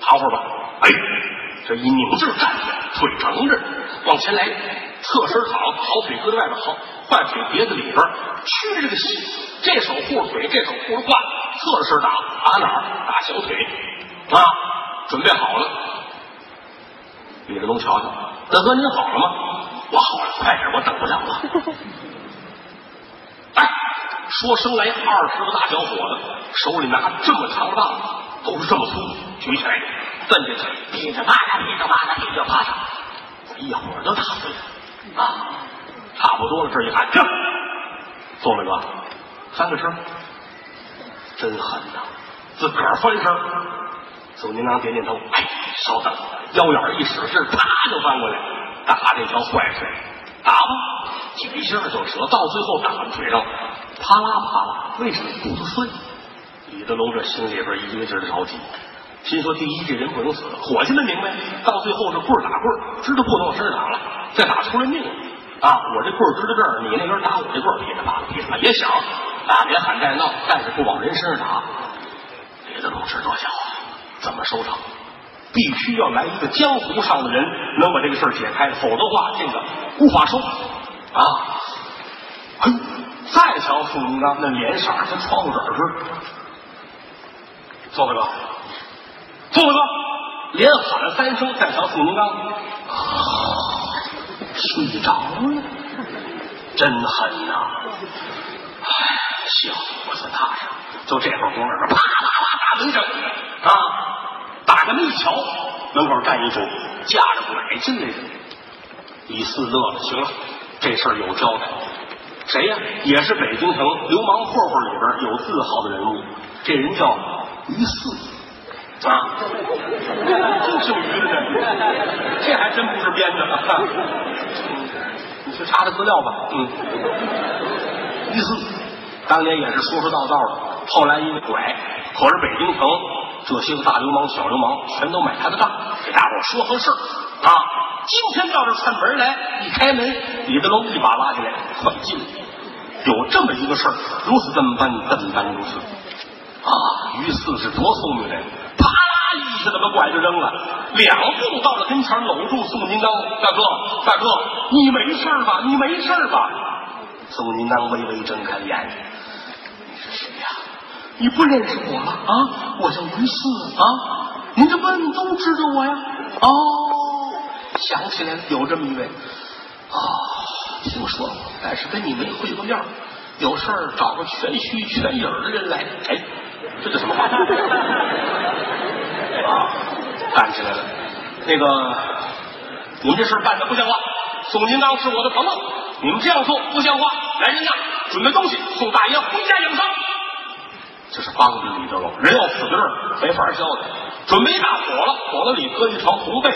躺会儿吧。哎，这一拧劲站起来，腿疼着，往前来，侧身躺，好腿搁在外边，好。坏腿别在里边，屈着个膝，这手护着腿，这手护着胯，侧着身打，打哪儿？打小腿啊！准备好了，李德龙瞧瞧，大哥您好了吗？我好了，快点，我等不了了。哎，说生来二十个大小伙子，手里拿这么长的棒子，都是这么粗，举起来，蹬下去，噼里啪啦，噼里啪啦，噼里啪啦，一会儿就打碎了啊！差不多了，这一喊停，宋大哥，翻个身，真狠呐！自个儿翻身。宋金刚点点头，哎，稍等，腰眼一使劲，啪就翻过来，打这条坏腿，打吧，几下就折，到最后打在腿上，啪啦啪啦，为什么骨头碎？李德龙这心里边一个劲的着急，心说第一这人不能死，伙计们明白，到最后是棍打棍，知道不能往身上打了，再打出人命。啊！我这棍儿支在这儿，你那边打我这棍儿，噼里啪啦，噼里啪，也响。打别喊带闹，但是不往人身上打。李德龙知多小，怎么收场？必须要来一个江湖上的人能把这个事儿解开，否则话，这个无法收啊！嘿，再瞧宋金刚那脸色跟窗户纸似的，宋大哥，宋大哥，连喊了三声，再瞧宋金刚，睡着了，真狠呐！哎，小伙子踏实。就这会儿功夫，啪啪啪打门声啊！打开门一瞧，门口站一主，架着拐进来的。李四乐了，行了，这事儿有交代。谁呀？也是北京城流氓混混里边有字号的人物，这人叫于四啊，真姓于的，这还真不是编的。你去查查资料吧。嗯，于四当年也是说说道道的，后来因为拐，可是北京城这些个大流氓、小流氓全都买他的账，给大伙说和事儿啊。今天到这串门来，一开门，李德龙一把拉起来，快进来！有这么一个事儿，如此这么办，这么办如此啊！于四是多聪明人，啪啦一下子把拐就扔了，两步到了跟前，搂住宋金刚，大哥，大哥，你没事吧？你没事吧？宋金刚微微睁开眼睛，你是谁呀？你不认识我了啊？我叫于四啊！您这问都知道我呀？哦。想起来了，有这么一位啊，听说过，但是跟你没会过面，有事儿找个全虚全影的人来。哎，这叫什么话？啊，干起来了。那个，你们这事办的不像话。宋金刚是我的朋友，你们这样做不像话。来人呐，准备东西，送大爷回家养伤。这是帮着李德龙，人要死在这儿，没法交代。准备一大火了，火了里搁一床红被。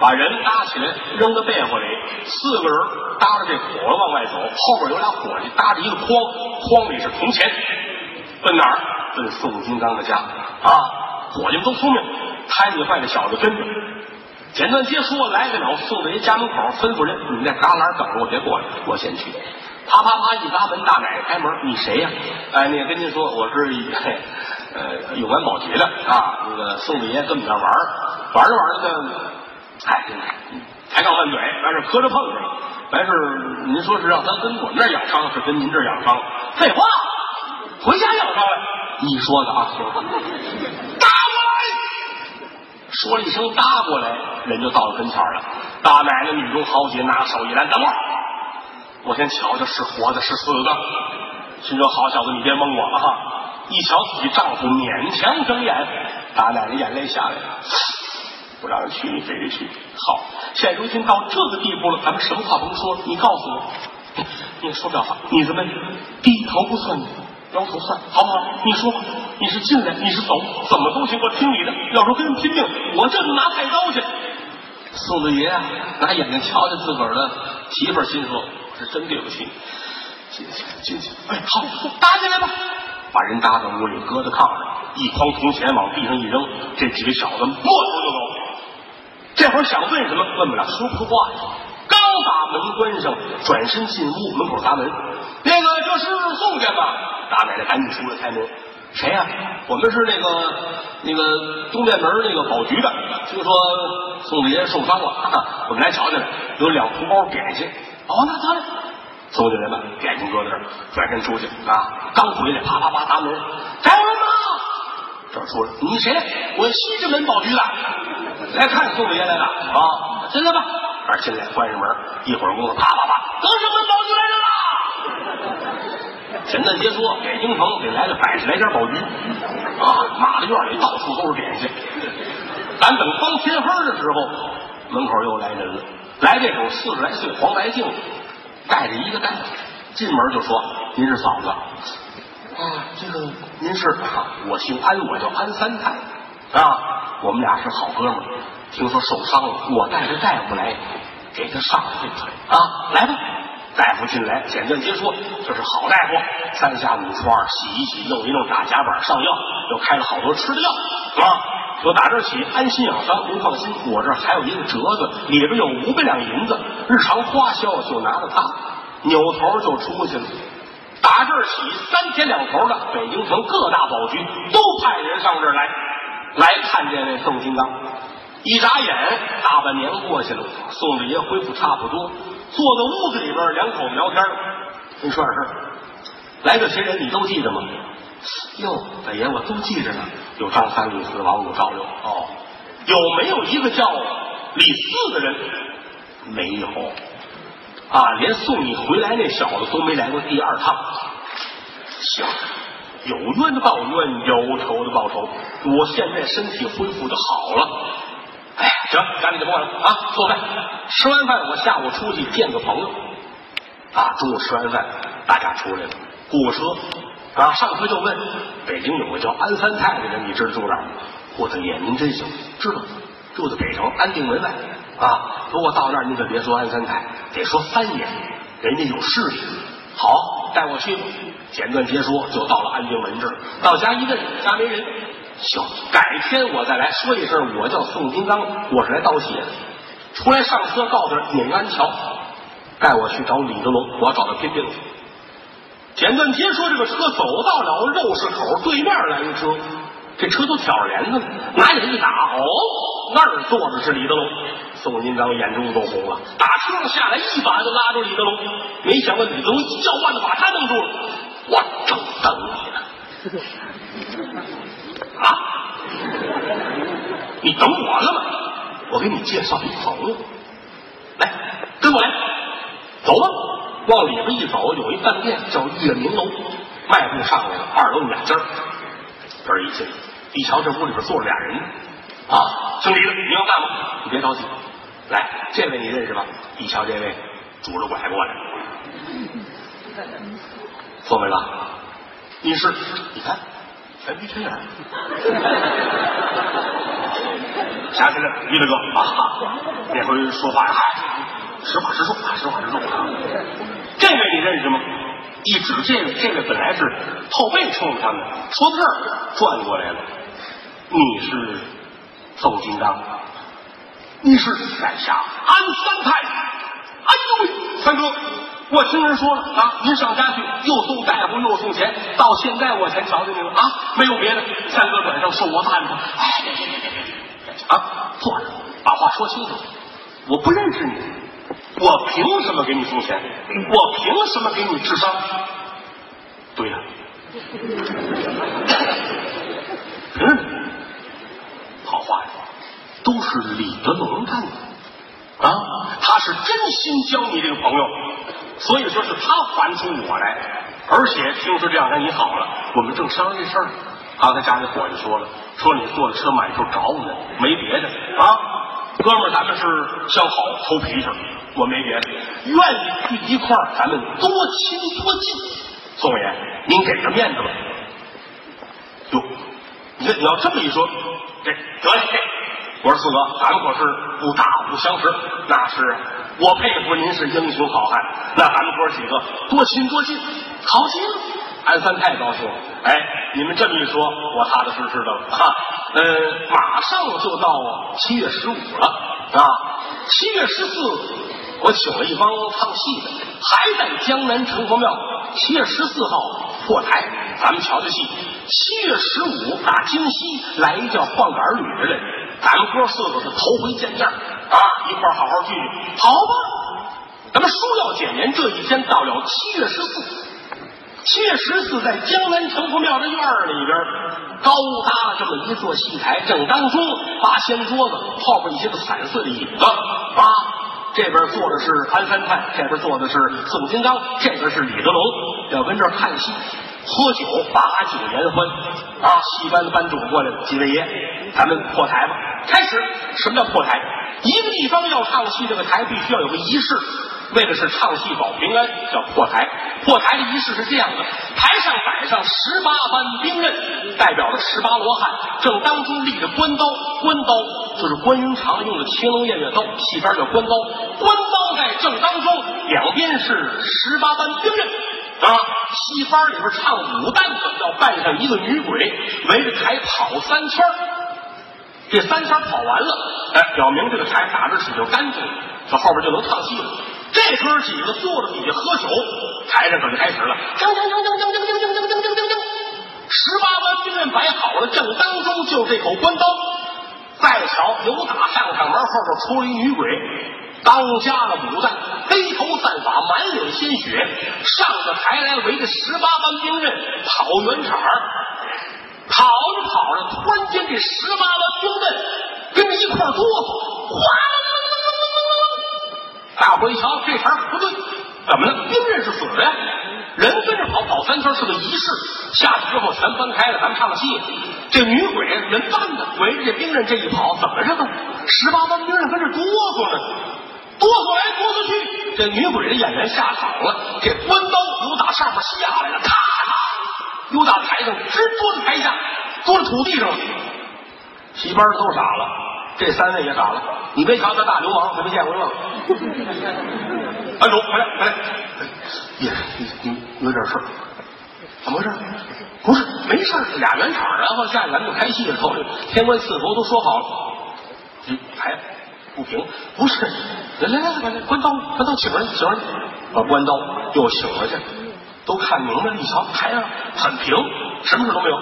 把人搭起来，扔到被窝里，四个人搭着这火了往外走，后边有俩伙计搭着一个筐，筐里是铜钱，奔哪儿？奔宋金刚的家啊！伙计们都聪明，摊子坏的小子跟着。简短接说，来得了，宋大爷家门口吩咐人：“你在旮旯等着我，别过来，我先去。”啪啪啪一砸门，大奶奶开门：“你谁呀？”哎，那跟您说，我是呃有关保洁的啊。那个宋大爷跟我们这玩玩着玩着呢。哎，抬杠万嘴，完事磕着碰着了。完事您说是让他跟我们这儿养伤，是跟您这儿养伤？废话，回家养伤来。你说的啊，行。搭过来，说了一声搭过来，人就到了跟前了。大奶奶女中豪杰拿手一拦，等会儿，我先瞧瞧是活的是死的。心说好小子，你别蒙我了哈。一瞧自己丈夫勉强睁眼，大奶奶眼泪下来了。不让人去，你非得去。好，现如今到这个地步了，咱们什么话甭说，你告诉我，你说这话，你怎么低头不算摇头算，好不好？你说，你是进来，你是走，怎么都行，我听你的。要说跟人拼命，我这就拿菜刀去。宋子爷拿眼睛瞧瞧自个儿的媳妇儿，心说我：“是真对不起。”进去，进去。哎，好，打进来吧。把人搭到屋里，搁在炕上，一筐铜钱往地上一扔，这几个小子摸头就走。这会儿想问什么问不了，说不出话。刚把门关上，转身进屋，门口砸门。那个这是宋家吗？大奶奶赶紧出来开门。谁呀？我们是那个那个东便门那个保局的。听说宋大爷受伤了，我们来瞧瞧来。有两红包点心。哦，那得嘞。宋家人们点心搁在这儿，转身出去啊。刚回来，啪啪啪砸门。找人吗？这出来，你谁？我西直门保局的。来看宋大爷来了啊！进来吧，二进来，关上门，一会儿功夫，啪啪啪，德胜门保局来。简单接说，北京城得来了百十来家宝局啊，马的院里到处都是点心。咱等方天黑的时候，门口又来人了，来这种四十来岁黄白净，带着一个袋子，进门就说：“您是嫂子啊？这个您是？我姓安，我叫安三太啊。”我们俩是好哥们儿，听说受伤了，我带着大夫来给他上一腿啊！来吧，大夫进来，简短接说，这是好大夫，三下五除二洗一洗，弄一弄，打夹板上药，又开了好多吃的药啊！说打这起安心养伤，您放心，我这还有一个折子，里边有五百两银子，日常花销就拿着它，扭头就出去了。打这起，三天两头的，北京城各大保局都派人上这儿来，来看这位宋金刚。一眨眼，大半年过去了，宋大爷恢复差不多，坐在屋子里边，两口子聊天。你说点事，来这些人你都记着吗？哟，大爷，我都记着呢。有张三、李四、王五、赵六。哦，有没有一个叫李四的人？没有。啊，连送你回来那小子都没来过第二趟。行，有冤的报冤，有仇的报仇。我现在身体恢复的好了。哎，行，赶紧就过来啊！做饭，吃完饭我下午出去见个朋友。啊，中午吃完饭，大家出来了，过车。啊，上车就问北京有个叫安三泰的人，你知道住哪儿？我的爷，您真行，知道，住在北城安定门外。啊，不过到那儿您可别说安三泰，得说三爷，人家有势力。好，带我去吧。简短截说，就到了安定门这儿。到家一问，家没人。行，改天我再来说一声，我叫宋金刚，我是来道喜的。出来上车，告诉宁安桥，带我去找李德龙，我要找他拼命去。简短截说，这个车走到了肉市口对面来一车，这车都挑着帘子呢，拿眼一打，哦，那儿坐的是李德龙。宋金刚眼中都红了，打车上下来，一把就拉住李德龙。没想到李德龙一叫唤的把他弄住了，我正等你呢。啊！你等我了吗？我给你介绍一朋友，来，跟我来，走吧。往里边一走，有一饭店叫月明楼，迈步上来了，二楼两间这儿一进，一瞧这屋里边坐着俩人，啊，姓李的，你要干吗？你别着急，来，这位你认识吧？一瞧这位拄着拐过来，聪明吧？你是？你看。全皮全眼，想起来于大哥啊，那回说话呀，实话实说，实话实说。这位你认识吗？一指这位，这位本来是后背冲着他们，说到这儿转过来了。你是宋金刚，你是在下安三太。哎呦喂，三哥。我听人说了啊，您上家去又送大夫又送钱，到现在我才瞧见您了啊！没有别的，三哥短上受我办的。哎，别别别别别！啊，坐着，把话说清楚。我不认识你，我凭什么给你送钱？我凭什么给你治伤？对呀，嗯？好话呀，都是李德龙干的啊！他是真心交你这个朋友。所以说是他烦出我来，而且听说这两天你好了，我们正商量这事儿。刚才家里伙计说了，说你坐的车满处找我们，没别的啊，哥们儿，咱们是相好投脾气，我没别的，愿意聚一块儿，咱们多亲多近。宋爷，您给个面子吧。哟，你你要这么一说，这得嘞。我说四哥，咱们可是不打不相识，那是。我佩服您是英雄好汉，那咱们哥几个多亲多近，好极了。安三太高兴了，哎，你们这么一说，我踏踏实实的了。哈，呃，马上就到七月十五了啊，七月十四我请了一帮唱戏的，还在江南城隍庙。七月十四号破台，咱们瞧瞧戏。七月十五打京西来一叫换杆旅的人，咱们哥四个是头回见面。啊，一块好好聚聚，好吧？咱们书要简言，这一天到了七月十四，七月十四在江南城隍庙的院里边，高搭了这么一座戏台，正当中八仙桌子，后边一些个彩色的椅子八，这边坐的是安三太，这边坐的是宋金刚，这边是李德龙，要跟这儿看戏。喝酒，把酒言欢啊！戏班的班主过来了，几位爷，咱们破台吧。开始，什么叫破台？一个地方要唱戏，这个台必须要有个仪式，为的是唱戏保平安，叫破台。破台的仪式是这样的：台上摆上十八般兵刃，代表着十八罗汉，正当中立着关刀，关刀就是关云长用的青龙偃月刀，戏班叫关刀。关刀在正当中，两边是十八般兵刃。啊，戏班里边唱武旦的要扮上一个女鬼，围着台跑三圈这三圈跑完了，哎，表明这个台打着起就干净了，这后边就能唱戏了。这哥几个坐在底下喝酒，台上可就开始了，锵锵锵锵锵锵锵锵锵锵锵锵锵，十八般兵刃摆好了，正当中就这口关刀。再瞧，由打上场门后边出了一女鬼，刚加了武弹，黑头散发，满脸鲜血，上着台来围着十八般兵刃跑圆场跑着跑着，突然间这十八般兵刃跟着一块哆嗦，哗啦啦啦啦啦啦！大伙一瞧，这茬不对，怎么了？兵刃是死的呀，人跟着跑跑三圈是个仪式，下去之后全分开了，咱们唱戏。这女鬼人扮的，围着这兵刃这一跑，怎么着呢？十八般兵刃跟着哆嗦呢，哆嗦来哆嗦去，这女鬼的演员下场了，这关刀又打上面下来了，咔嚓，又打台上直捉在台下，捉在土地上了。戏班的都傻了，这三位也傻了。你别瞧他大流氓，还没见过这个。安主，回来，回来。爷，你你有点事儿，怎么回事？不是，没事，俩圆场，然后下去咱就开戏了。天官赐福都说好了，嗯，还不平？不是，来来来来来，关刀，关刀，请人，请人，把关刀又请回去，都看明白了，一瞧台上很平，什么事都没有。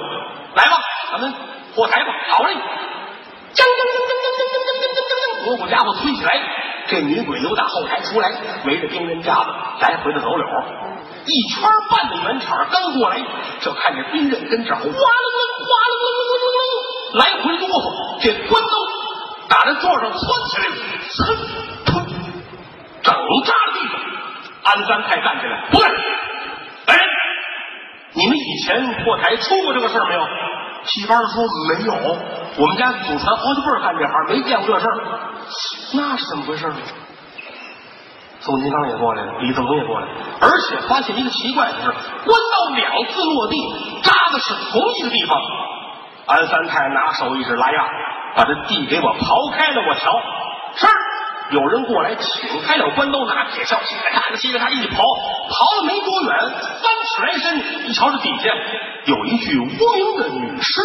来吧，咱们破台吧，好嘞！锵锵锵锵锵锵锵锵锵锵锵，锣鼓家伙推起来，这女鬼又打后台出来，围着兵刃架子来回的走柳，一圈半的圆场刚过来，就看见兵刃跟这哗啦啦哗楞楞楞楞楞，来回哆嗦，这关刀打在座上窜起来，噌砰，整扎地上。安三太站起来，不对，来人，你们以前破台出过这个事儿没有？戏班说没有，我们家祖传好几辈干这行，没见过这事儿。那是怎么回事呢？宋金刚也过来了，李正东也过来了，而且发现一个奇怪的是，关刀两次落地扎的是同一个地方。安三太拿手一指，来呀，把这地给我刨开了。我瞧，是，有人过来请，开了关刀，拿铁锹，骑着他一刨，刨了没多远，三尺来身，一瞧这底下有一具无名的女尸。